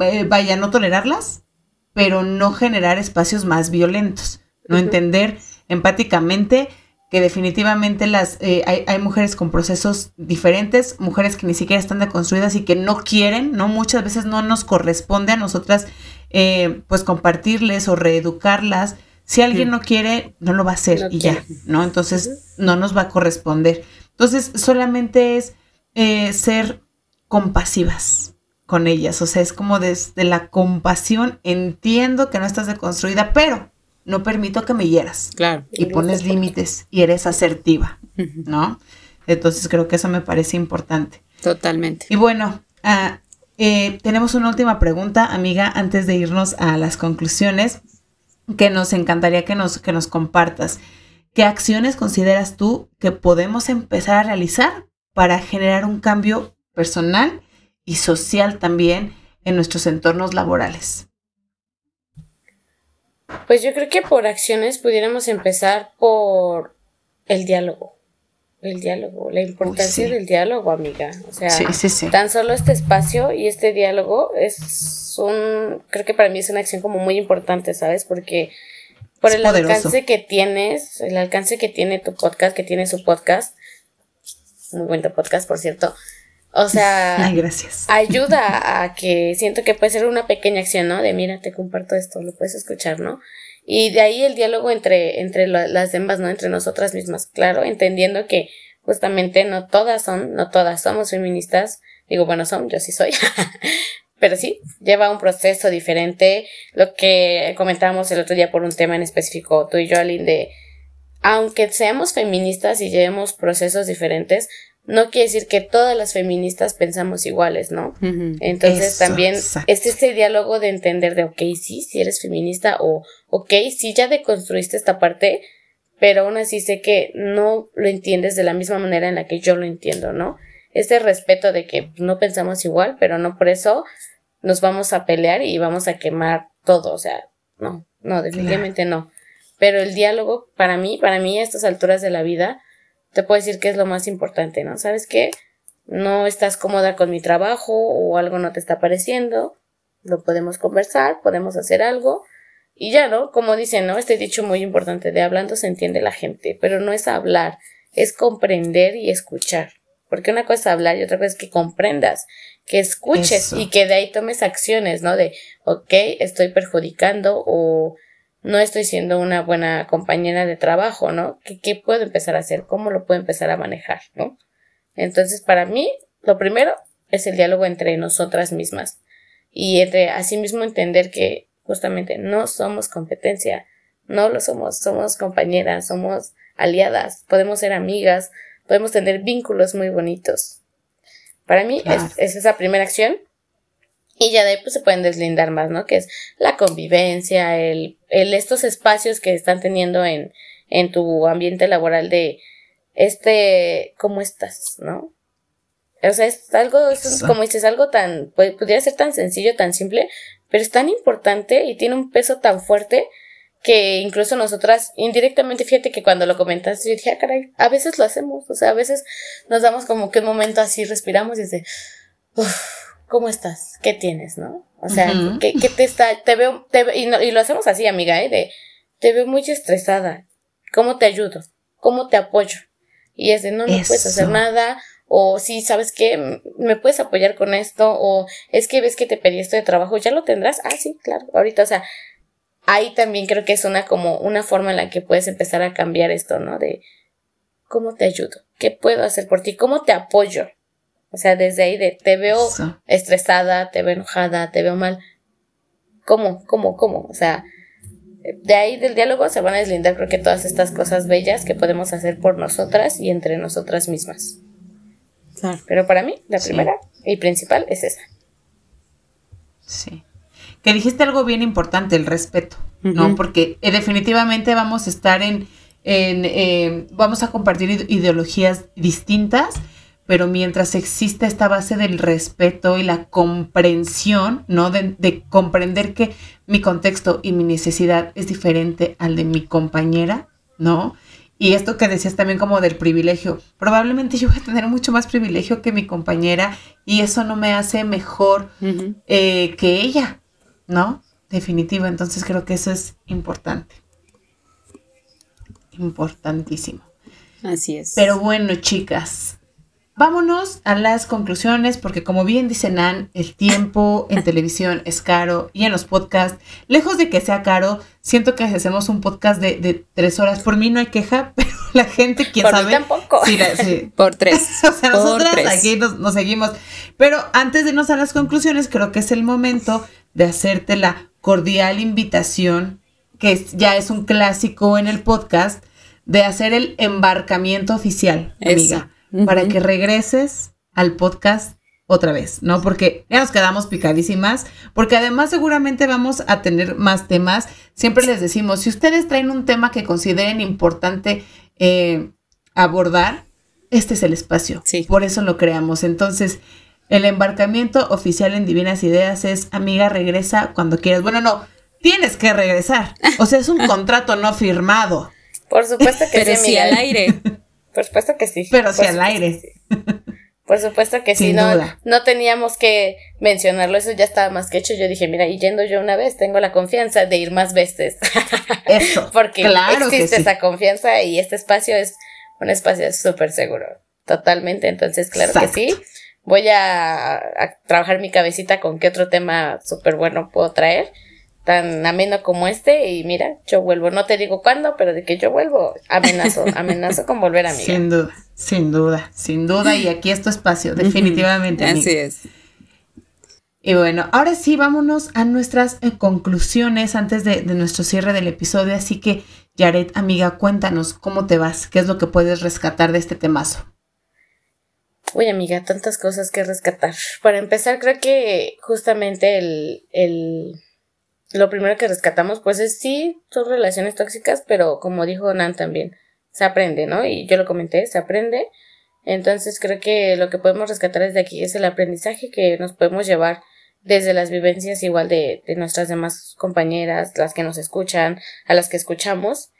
S3: eh, vaya, no tolerarlas, pero no generar espacios más violentos, no entender empáticamente que definitivamente las eh, hay, hay, mujeres con procesos diferentes, mujeres que ni siquiera están deconstruidas y que no quieren, ¿no? Muchas veces no nos corresponde a nosotras pues compartirles o reeducarlas. Si alguien no quiere, no lo va a hacer y ya, ¿no? Entonces no nos va a corresponder. Entonces solamente es eh, ser compasivas con ellas. O sea, es como desde la compasión, entiendo que no estás deconstruida, pero no permito que me hieras.
S2: Claro.
S3: Y pones límites y eres asertiva, ¿no? Entonces creo que eso me parece importante.
S2: Totalmente.
S3: Y bueno, ah, eh, tenemos una última pregunta, amiga, antes de irnos a las conclusiones, que nos encantaría que nos, que nos compartas. ¿Qué acciones consideras tú que podemos empezar a realizar para generar un cambio personal y social también en nuestros entornos laborales?
S4: Pues yo creo que por acciones pudiéramos empezar por el diálogo. El diálogo, la importancia del diálogo, amiga. O sea, tan solo este espacio y este diálogo es un, creo que para mí es una acción como muy importante, ¿sabes? Porque por el alcance que tienes, el alcance que tiene tu podcast, que tiene su podcast, muy buen podcast, por cierto. O sea,
S3: gracias.
S4: ayuda a que siento que puede ser una pequeña acción, ¿no? De mira, te comparto esto, lo puedes escuchar, ¿no? Y de ahí el diálogo entre, entre las demás, ¿no? Entre nosotras mismas, claro, entendiendo que justamente no todas son, no todas somos feministas. Digo, bueno, son, yo sí soy. Pero sí, lleva un proceso diferente. Lo que comentábamos el otro día por un tema en específico, tú y yo, Aline, de aunque seamos feministas y llevemos procesos diferentes, no quiere decir que todas las feministas pensamos iguales, ¿no? Entonces también es este diálogo de entender de, ok, sí, si eres feminista o, ok, sí, ya deconstruiste esta parte, pero aún así sé que no lo entiendes de la misma manera en la que yo lo entiendo, ¿no? Ese respeto de que no pensamos igual, pero no por eso nos vamos a pelear y vamos a quemar todo, o sea, no, no, definitivamente no. Pero el diálogo, para mí, para mí a estas alturas de la vida, te puedo decir que es lo más importante, ¿no? ¿Sabes qué? No estás cómoda con mi trabajo o algo no te está pareciendo, lo podemos conversar, podemos hacer algo y ya, ¿no? Como dicen, ¿no? Este dicho muy importante de hablando se entiende la gente, pero no es hablar, es comprender y escuchar. Porque una cosa es hablar y otra cosa es que comprendas, que escuches y que de ahí tomes acciones, ¿no? De, ok, estoy perjudicando o no estoy siendo una buena compañera de trabajo, ¿no? ¿Qué, puedo empezar a hacer? ¿Cómo lo puedo empezar a manejar, ¿no? Entonces, para mí, lo primero es el diálogo entre nosotras mismas y entre asimismo entender que justamente no somos competencia, no lo somos, somos compañeras, somos aliadas, podemos ser amigas, podemos tener vínculos muy bonitos. Para mí es, es esa primera acción y ya de ahí pues se pueden deslindar más, ¿no? Que es la convivencia, el, el estos espacios que están teniendo en, en tu ambiente laboral de este, ¿cómo estás? ¿No? O sea, es algo, es, como dices, algo tan, pues, podría ser tan sencillo, tan simple, pero es tan importante y tiene un peso tan fuerte que incluso nosotras indirectamente, fíjate que cuando lo comentaste, yo dije, ah, caray, a veces lo hacemos, o sea, a veces nos damos como que un momento así, respiramos y dice, ¿cómo estás? ¿Qué tienes, no? O sea, ¿qué, te está, te veo, te, y, y lo hacemos así, amiga, ¿eh? De, te veo muy estresada. ¿Cómo te ayudo? ¿Cómo te apoyo? Y es de, no, no puedes hacer nada, o sí, ¿sabes qué? ¿Me puedes apoyar con esto? O es que ves que te pedí esto de trabajo, ¿ya lo tendrás? Ah, sí, claro, ahorita, o sea, ahí también creo que es una como una forma en la que puedes empezar a cambiar esto, ¿no? De, ¿cómo te ayudo? ¿Qué puedo hacer por ti? ¿Cómo te apoyo? O sea, desde ahí de te veo estresada, te veo enojada, te veo mal. ¿Cómo? ¿Cómo? ¿Cómo? O sea, de ahí del diálogo se van a deslindar creo que todas estas cosas bellas que podemos hacer por nosotras y entre nosotras mismas. Claro. Pero para mí, la primera y principal es esa.
S3: Sí. Que dijiste algo bien importante, el respeto, ¿no? Porque eh, definitivamente vamos a estar en, en eh, vamos a compartir ideologías distintas, pero mientras exista esta base del respeto y la comprensión, ¿no? De, de, comprender que mi contexto y mi necesidad es diferente al de mi compañera, ¿no? Y esto que decías también como del privilegio, probablemente yo voy a tener mucho más privilegio que mi compañera y eso no me hace mejor eh, que ella, ¿no? Definitivo, entonces creo que eso es importante. Importantísimo.
S2: Así es.
S3: Pero bueno, chicas, Vámonos a las conclusiones, porque como bien dice Nan, el tiempo en televisión es caro y en los podcasts, lejos de que sea caro, siento que hacemos un podcast de, tres horas. Por mí no hay queja, pero la gente, quién
S4: Por
S3: sabe.
S4: Mí tampoco.
S3: Sí,
S2: Por tres.
S3: o sea, nosotras aquí nos, nos seguimos. Pero antes de irnos a las conclusiones, creo que es el momento de hacerte la cordial invitación, que ya es un clásico en el podcast, de hacer el embarcamiento oficial, amiga para que regreses al podcast otra vez, ¿no? Porque ya nos quedamos picadísimas, porque además seguramente vamos a tener más temas. Siempre les decimos, si ustedes traen un tema que consideren importante eh, abordar, este es el espacio. Sí. Por eso lo creamos. Entonces, el embarcamiento oficial en Divinas Ideas es, amiga, regresa cuando quieras. Bueno, no, tienes que regresar. O sea, es un contrato no firmado.
S4: Por supuesto que
S2: Pero sí, al aire.
S4: Por supuesto que sí.
S3: Pero sí al aire.
S4: Por supuesto que sí, no, no teníamos que mencionarlo, eso ya estaba más que hecho. Yo dije, mira, y yendo yo una vez, tengo la confianza de ir más veces.
S3: Eso.
S4: Porque existe esa confianza y este espacio es un espacio súper seguro. Totalmente. Entonces, claro que sí. Voy a, a, trabajar mi cabecita con qué otro tema súper bueno puedo traer tan ameno como este y mira, yo vuelvo, no te digo cuándo, pero de que yo vuelvo, amenazo, amenazo con volver a mí.
S3: Sin duda, sin duda, sin duda y aquí es tu espacio, definitivamente.
S2: Así es.
S3: Y bueno, ahora sí, vámonos a nuestras eh, conclusiones antes de, de, nuestro cierre del episodio. Así que, Yaret, amiga, cuéntanos cómo te vas, qué es lo que puedes rescatar de este temazo.
S4: Uy, amiga, tantas cosas que rescatar. Para empezar, creo que justamente el, el lo primero que rescatamos, pues es sí, son relaciones tóxicas, pero como dijo Nan también, se aprende, ¿no? Y yo lo comenté, se aprende. Entonces creo que lo que podemos rescatar desde aquí es el aprendizaje que nos podemos llevar desde las vivencias igual de, de nuestras demás compañeras, las que nos escuchan, a las que escuchamos,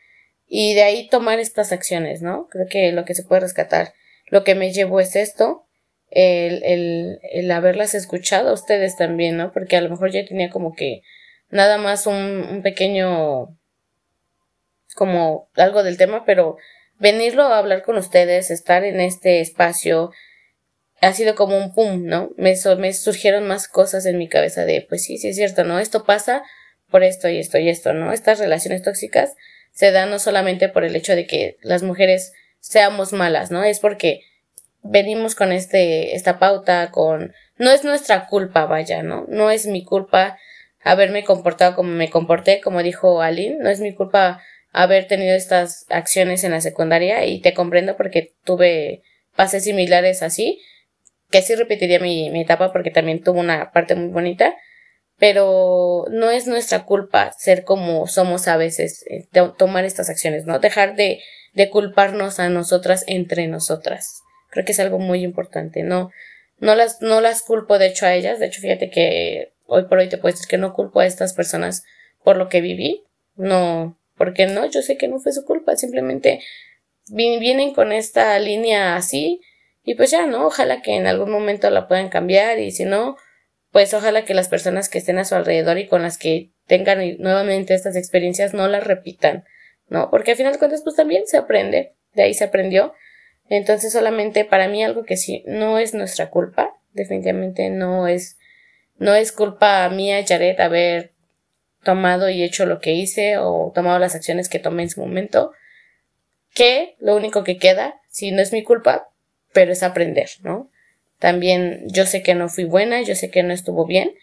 S4: y de ahí tomar estas acciones, ¿no? Creo que lo que se puede rescatar, lo que me llevó es esto, el, el, el haberlas escuchado a ustedes también, ¿no? Porque a lo mejor yo tenía como que nada más un, pequeño como algo del tema, pero venirlo a hablar con ustedes, estar en este espacio, ha sido como un pum, ¿no? Me, me surgieron más cosas en mi cabeza de, pues sí, sí es cierto, ¿no? Esto pasa por esto y esto y esto, ¿no? Estas relaciones tóxicas se dan no solamente por el hecho de que las mujeres seamos malas, ¿no? Es porque venimos con este, esta pauta, con, no es nuestra culpa, vaya, ¿no? No es mi culpa haberme comportado como me comporté, como dijo Aline, no es mi culpa haber tenido estas acciones en la secundaria y te comprendo porque tuve pases similares así, que sí repetiría mi, mi etapa porque también tuvo una parte muy bonita, pero no es nuestra culpa ser como somos a veces, eh, tomar estas acciones, ¿no? Dejar de, de culparnos a nosotras entre nosotras. Creo que es algo muy importante, ¿no? No las, no las culpo de hecho a ellas, de hecho fíjate que hoy por hoy te puedo decir que no culpo a estas personas por lo que viví. No, porque no, yo sé que no fue su culpa, simplemente vienen con esta línea así y pues ya, ¿no? Ojalá que en algún momento la puedan cambiar y si no, pues ojalá que las personas que estén a su alrededor y con las que tengan nuevamente estas experiencias no las repitan, ¿no? Porque al final de cuentas pues también se aprende, de ahí se aprendió. Entonces solamente para mí algo que sí no es nuestra culpa, definitivamente no es no es culpa mía, Jared, haber tomado y hecho lo que hice o tomado las acciones que tomé en su momento. Que lo único que queda, si no es mi culpa, pero es aprender, ¿no? También yo sé que no fui buena, yo sé que no estuvo bien,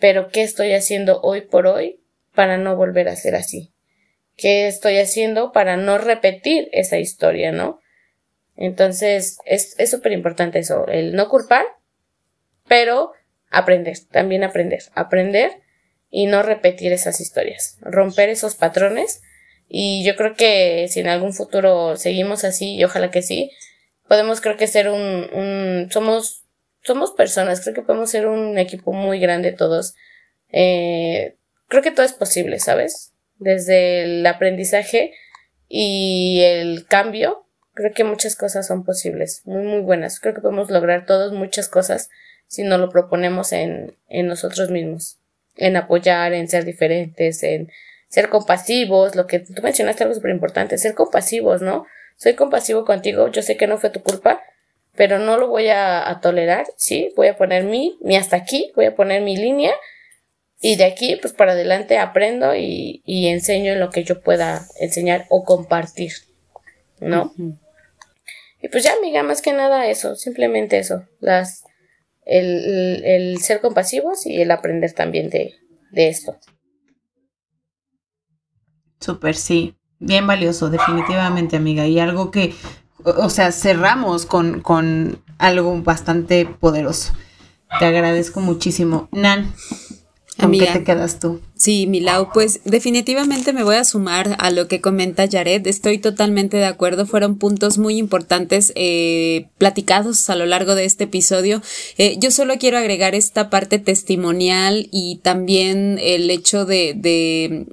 S4: pero ¿qué estoy haciendo hoy por hoy para no volver a ser así? qué estoy haciendo para no repetir esa historia, ¿no? Entonces, es súper importante eso, el no culpar, pero aprender, también aprender, aprender y no repetir esas historias, romper esos patrones. Y yo creo que si en algún futuro seguimos así, y ojalá que sí, podemos creo que ser un, un somos, somos personas, creo que podemos ser un equipo muy grande todos. Eh, creo que todo es posible, ¿sabes? Desde el aprendizaje y el cambio, creo que muchas cosas son posibles, muy, muy buenas. Creo que podemos lograr todos muchas cosas si no lo proponemos en, nosotros mismos, en apoyar, en ser diferentes, en ser compasivos, lo que tú mencionaste algo súper importante, ser compasivos, ¿no? Soy compasivo contigo, yo sé que no fue tu culpa, pero no lo voy a, tolerar, ¿sí? Voy a poner mi, mi hasta aquí, voy a poner mi línea y de aquí, pues para adelante aprendo y, y enseño en lo que yo pueda enseñar o compartir, ¿no? Y pues ya, amiga, más que nada eso, simplemente eso, las, el, el ser compasivos y el aprender también de, de esto.
S3: Súper, sí bien valioso, definitivamente, amiga. Y algo que, o sea, cerramos con, con algo bastante poderoso. Te agradezco muchísimo. Nan, ¿con qué te quedas tú?
S2: Sí, Milau, pues definitivamente me voy a sumar a lo que comenta Jared. Estoy totalmente de acuerdo. Fueron puntos muy importantes eh, platicados a lo largo de este episodio. Eh, yo solo quiero agregar esta parte testimonial y también el hecho de, de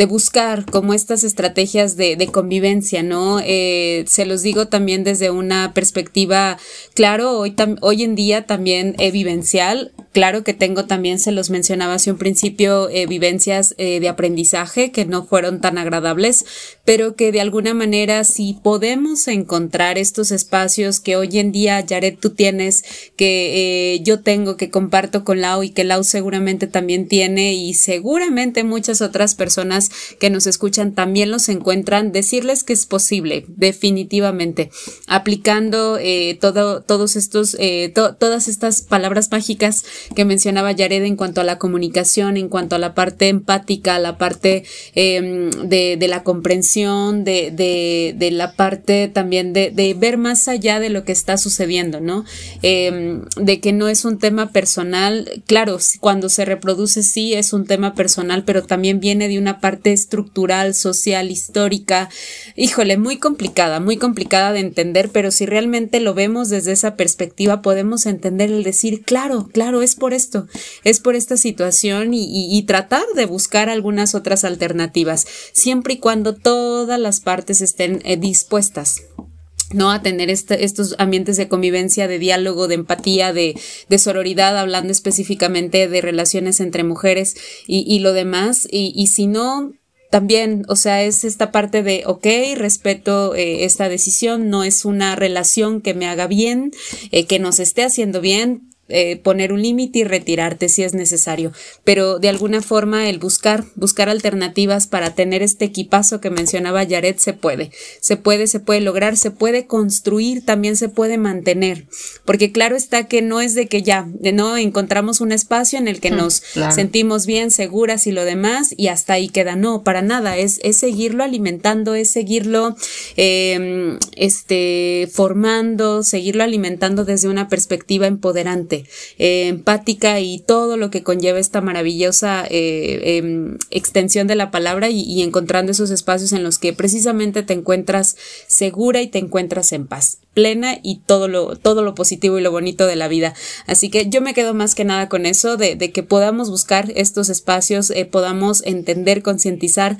S2: de buscar como estas estrategias de, de convivencia, ¿no? Eh, se los digo también desde una perspectiva, claro, hoy, hoy en día también eh, vivencial, claro que tengo también, se los mencionaba hace un principio, eh, vivencias de aprendizaje que no fueron tan agradables, pero que de alguna manera si podemos encontrar estos espacios que hoy en día, Jared, tú tienes, que yo tengo, que comparto con Lau y que Lau seguramente también tiene y seguramente muchas otras personas que nos escuchan también los encuentran, decirles que es posible, definitivamente, aplicando eh, todo, todos estos, eh, todas estas palabras mágicas que mencionaba Yared en cuanto a la comunicación, en cuanto a la parte empática, la parte em, de, la comprensión, de, la parte también de, ver más allá de lo que está sucediendo, ¿no? Em, de que no es un tema personal, claro, cuando se reproduce sí es un tema personal, pero también viene de una parte estructural, social, histórica, híjole, muy complicada, muy complicada de entender, pero si realmente lo vemos desde esa perspectiva, podemos entender el decir, claro, claro, es por esto, es por esta situación y, tratar de buscar algunas otras alternativas, siempre y cuando todas las partes estén eh, dispuestas. ¿no? A tener este, estos ambientes de convivencia, de diálogo, de empatía, de, sororidad, hablando específicamente de relaciones entre mujeres y, lo demás. Y, y, si no, también, o sea, es esta parte de, ok, respeto eh, esta decisión, no es una relación que me haga bien, eh, que nos esté haciendo bien, eh, poner un límite y retirarte si es necesario. Pero de alguna forma el buscar, buscar alternativas para tener este equipazo que mencionaba Jared se puede. Se puede, se puede lograr, se puede construir, también se puede mantener. Porque claro está que no es de que ya, no encontramos un espacio en el que mm, nos sentimos bien, seguras y lo demás y hasta ahí queda. No, para nada. Es, es seguirlo alimentando, es seguirlo em, este, formando, seguirlo alimentando desde una perspectiva empoderante. Eh, empática y todo lo que conlleva esta maravillosa eh, em, extensión de la palabra y, encontrando esos espacios en los que precisamente te encuentras segura y te encuentras en paz plena y todo lo, todo lo positivo y lo bonito de la vida. Así que yo me quedo más que nada con eso, de, que podamos buscar estos espacios, eh, podamos entender, concientizar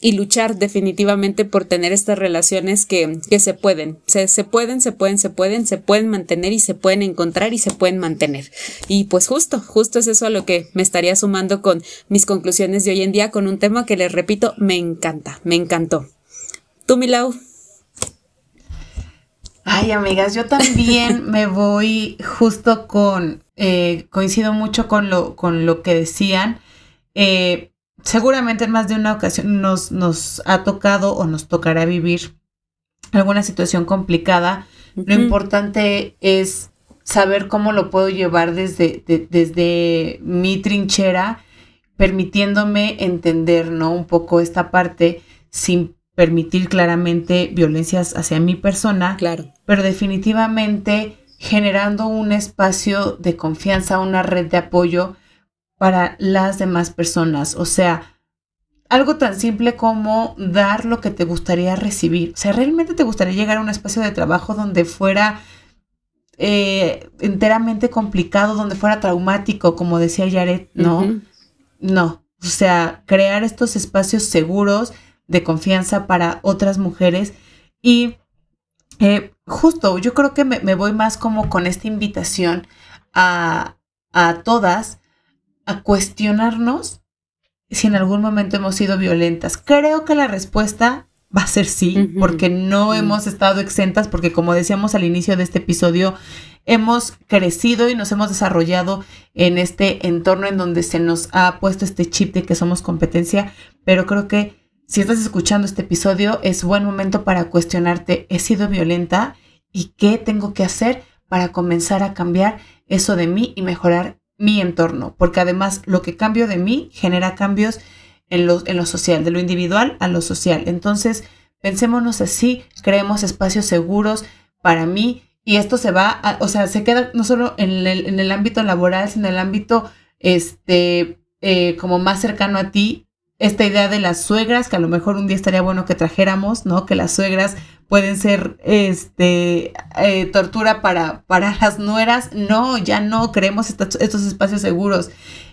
S2: y luchar definitivamente por tener estas relaciones que, que se pueden, se, se pueden, se pueden, se pueden, se pueden mantener y se pueden encontrar y se pueden mantener. Y pues justo, justo es eso a lo que me estaría sumando con mis conclusiones de hoy en día con un tema que les repito, me encanta, me encantó. Tú, Milau.
S3: Ay, amigas, yo también me voy justo con, eh, coincido mucho con lo, con lo que decían. Eh, seguramente en más de una ocasión nos, nos ha tocado o nos tocará vivir alguna situación complicada. Lo importante es saber cómo lo puedo llevar desde, desde mi trinchera permitiéndome entender, ¿no? Un poco esta parte sin permitir claramente violencias hacia mi persona.
S2: Claro.
S3: Pero definitivamente generando un espacio de confianza, una red de apoyo para las demás personas. O sea, algo tan simple como dar lo que te gustaría recibir. O sea, ¿realmente te gustaría llegar a un espacio de trabajo donde fuera eh, enteramente complicado, donde fuera traumático, como decía Jared? No, no. O sea, crear estos espacios seguros de confianza para otras mujeres. Y eh, justo, yo creo que me, voy más como con esta invitación a, a todas a cuestionarnos si en algún momento hemos sido violentas. Creo que la respuesta va a ser sí, porque no hemos estado exentas, porque como decíamos al inicio de este episodio, hemos crecido y nos hemos desarrollado en este entorno en donde se nos ha puesto este chip de que somos competencia, pero creo que si estás escuchando este episodio, es buen momento para cuestionarte, ¿he sido violenta? ¿Y qué tengo que hacer para comenzar a cambiar eso de mí y mejorar mi entorno? Porque además lo que cambio de mí genera cambios en lo, social, de lo individual a lo social. Entonces, pensémonos así, creemos espacios seguros para mí y esto se va, o sea, se queda no solo en el, en el ámbito laboral, sino en el ámbito este, eh, como más cercano a ti esta idea de las suegras, que a lo mejor un día estaría bueno que trajéramos, ¿no? Que las suegras pueden ser este eh, tortura para, para las nueras. No, ya no creemos estos, espacios seguros.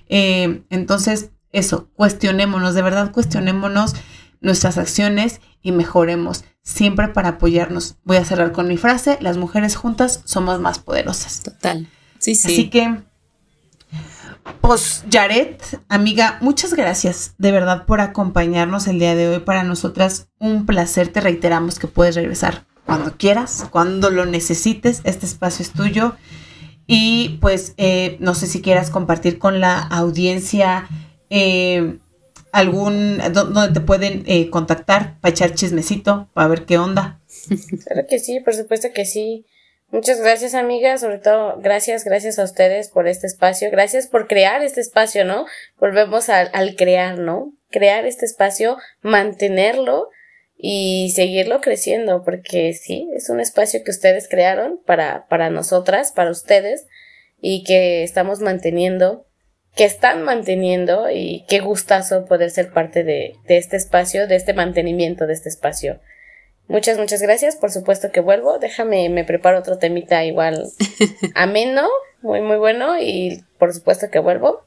S3: Eh, entonces, eso, cuestionémonos, de verdad cuestionémonos nuestras acciones y mejoremos, siempre para apoyarnos. Voy a cerrar con mi frase, las mujeres juntas somos más poderosas.
S2: Total. Sí, sí.
S3: Así que pues Jared, amiga, muchas gracias de verdad por acompañarnos el día de hoy. Para nosotras un placer. Te reiteramos que puedes regresar cuando quieras, cuando lo necesites. Este espacio es tuyo. Y pues eh, no sé si quieras compartir con la audiencia eh, algún, donde te pueden eh, contactar para echar chismecito, para ver qué onda.
S4: Claro que sí, por supuesto que sí. Muchas gracias, amigas. Sobre todo, gracias, gracias a ustedes por este espacio. Gracias por crear este espacio, ¿no? Volvemos al, al crear, ¿no? Crear este espacio, mantenerlo y seguirlo creciendo, porque sí, es un espacio que ustedes crearon para, para nosotras, para ustedes, y que estamos manteniendo, que están manteniendo, y qué gustazo poder ser parte de, de este espacio, de este mantenimiento de este espacio. Muchas, muchas gracias. Por supuesto que vuelvo. Déjame, me preparo otro temita igual ameno, muy, muy bueno. Y por supuesto que vuelvo.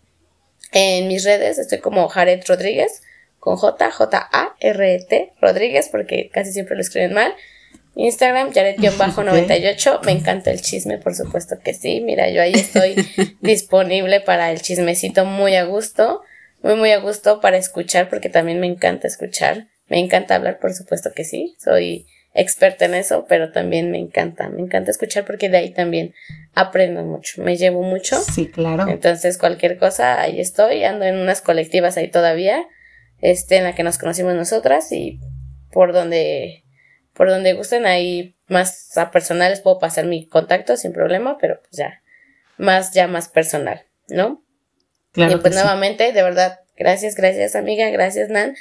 S4: En mis redes estoy como Jared Rodríguez, con J, J-A-R-E-T Rodríguez, porque casi siempre lo escriben mal. Instagram, Jared-98. Me encanta el chisme, por supuesto que sí. Mira, yo ahí estoy disponible para el chismecito muy a gusto. Muy, muy a gusto para escuchar, porque también me encanta escuchar. Me encanta hablar, por supuesto que sí, soy experta en eso, pero también me encanta, me encanta escuchar porque de ahí también aprendo mucho, me llevo mucho.
S3: Sí, claro.
S4: Entonces, cualquier cosa, ahí estoy, ando en unas colectivas ahí todavía, este, en la que nos conocimos nosotras y por donde, por donde gusten ahí más a personales puedo pasar mi contacto sin problema, pero pues ya, más, ya más personal, ¿no? Claro. Y pues nuevamente, de verdad, gracias, gracias amiga, gracias Nan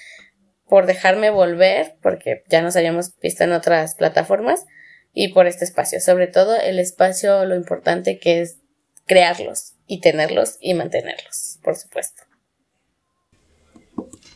S4: por dejarme volver, porque ya nos habíamos visto en otras plataformas, y por este espacio. Sobre todo el espacio, lo importante que es crearlos y tenerlos y mantenerlos, por supuesto.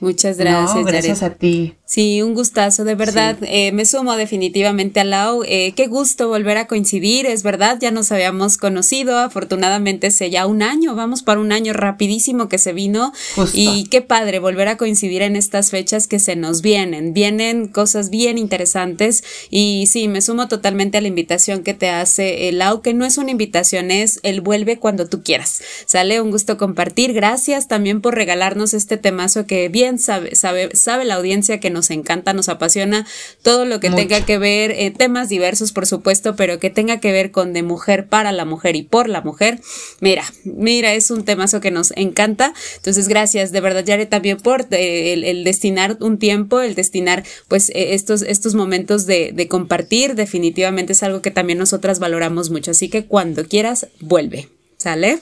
S2: Muchas gracias.
S3: gracias a ti.
S2: Sí, un gustazo, de verdad. Eh, me sumo definitivamente a Lau. Eh, qué gusto volver a coincidir, es verdad, ya nos habíamos conocido, afortunadamente hace ya un año, vamos para un año rapidísimo que se vino. Y qué padre volver a coincidir en estas fechas que se nos vienen. Vienen cosas bien interesantes y sí, me sumo totalmente a la invitación que te hace el Lau, que no es una invitación, es el vuelve cuando tú quieras. Sale, un gusto compartir. Gracias también por regalarnos este temazo que bien sabe, sabe, sabe la audiencia que nos encanta, nos apasiona todo lo que tenga que ver, eh, temas diversos por supuesto, pero que tenga que ver con de mujer para la mujer y por la mujer. Mira, mira, es un temazo que nos encanta. Entonces, gracias de verdad, Yare, también por eh, el, destinar un tiempo, el destinar pues eh, estos, estos momentos de, de compartir, definitivamente es algo que también nosotras valoramos mucho. Así que cuando quieras, vuelve. ¿Sale?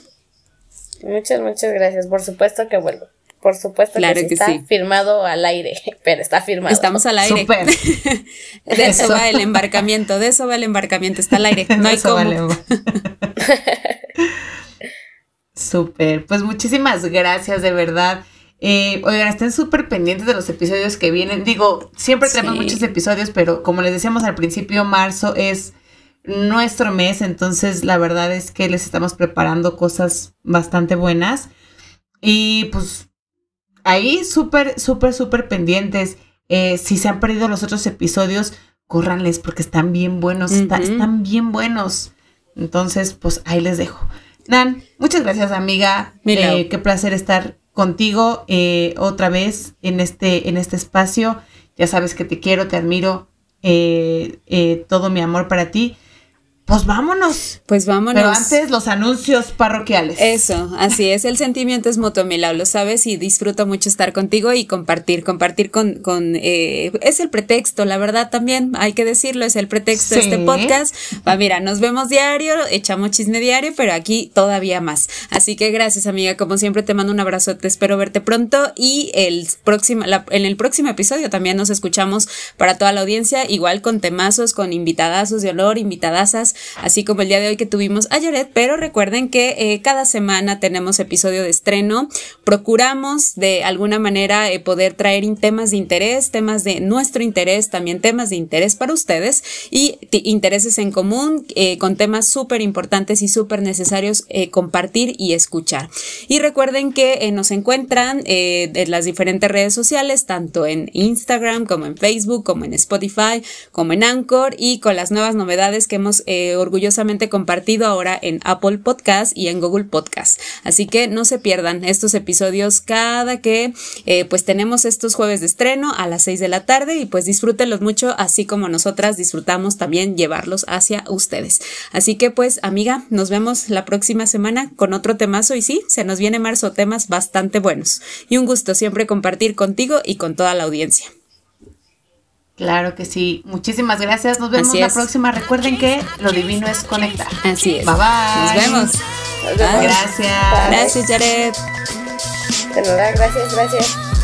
S4: Muchas, muchas gracias. Por supuesto que vuelvo. Por supuesto claro que, está firmado al aire, pero está firmado.
S2: Estamos al aire. de eso, va el embarcamiento, de eso va el embarcamiento, está al aire. No hay cómo.
S3: Súper, pues muchísimas gracias de verdad. Eh, oigan, estén súper pendientes de los episodios que vienen. Digo, siempre tenemos muchos episodios, pero como les decíamos al principio, marzo es nuestro mes, entonces la verdad es que les estamos preparando cosas bastante buenas. Y pues ahí súper, súper, súper pendientes. Eh, si se han perdido los otros episodios, córranles porque están bien buenos, están bien buenos. Entonces, pues ahí les dejo. Nan, muchas gracias amiga. Eh, qué placer estar contigo eh, otra vez en este, en este espacio. Ya sabes que te quiero, te admiro, todo mi amor para ti. Pues vámonos.
S2: Pues vámonos.
S3: Pero antes los anuncios parroquiales.
S2: Eso, así es. El sentimiento es mutuo, Milau, lo sabes, y disfruto mucho estar contigo y compartir, compartir con, con eh, es el pretexto, la verdad también, hay que decirlo, es el pretexto de este podcast. Va, mira, nos vemos diario, echamos chisme diario, pero aquí todavía más. Así que gracias, amiga. Como siempre, te mando un abrazo, te espero verte pronto y el próximo, en el próximo episodio también nos escuchamos para toda la audiencia, igual con temazos, con invitadazos de honor, invitadazas así como el día de hoy que tuvimos a Jared, pero recuerden que eh, cada semana tenemos episodio de estreno. Procuramos de alguna manera eh, poder traer temas de interés, temas de nuestro interés, también temas de interés para ustedes y intereses en común eh, con temas súper importantes y súper necesarios compartir y escuchar. Y recuerden que nos encuentran en las diferentes redes sociales, tanto en Instagram como en Facebook, como en Spotify, como en Anchor y con las nuevas novedades que hemos orgullosamente compartido ahora en Apple Podcast y en Google Podcast. Así que no se pierdan estos episodios cada que eh, pues tenemos estos jueves de estreno a las 6 de la tarde y pues disfrútenlos mucho así como nosotras disfrutamos también llevarlos hacia ustedes. Así que pues amiga, nos vemos la próxima semana con otro temazo y sí, se nos viene marzo temas bastante buenos. Y un gusto siempre compartir contigo y con toda la audiencia.
S3: Claro que sí. Muchísimas gracias. Nos vemos la próxima. Recuerden que lo divino es conectar.
S2: Así es.
S3: Bye bye.
S2: Nos vemos.
S3: Gracias.
S2: Gracias, Jared.
S4: De nada, gracias, gracias.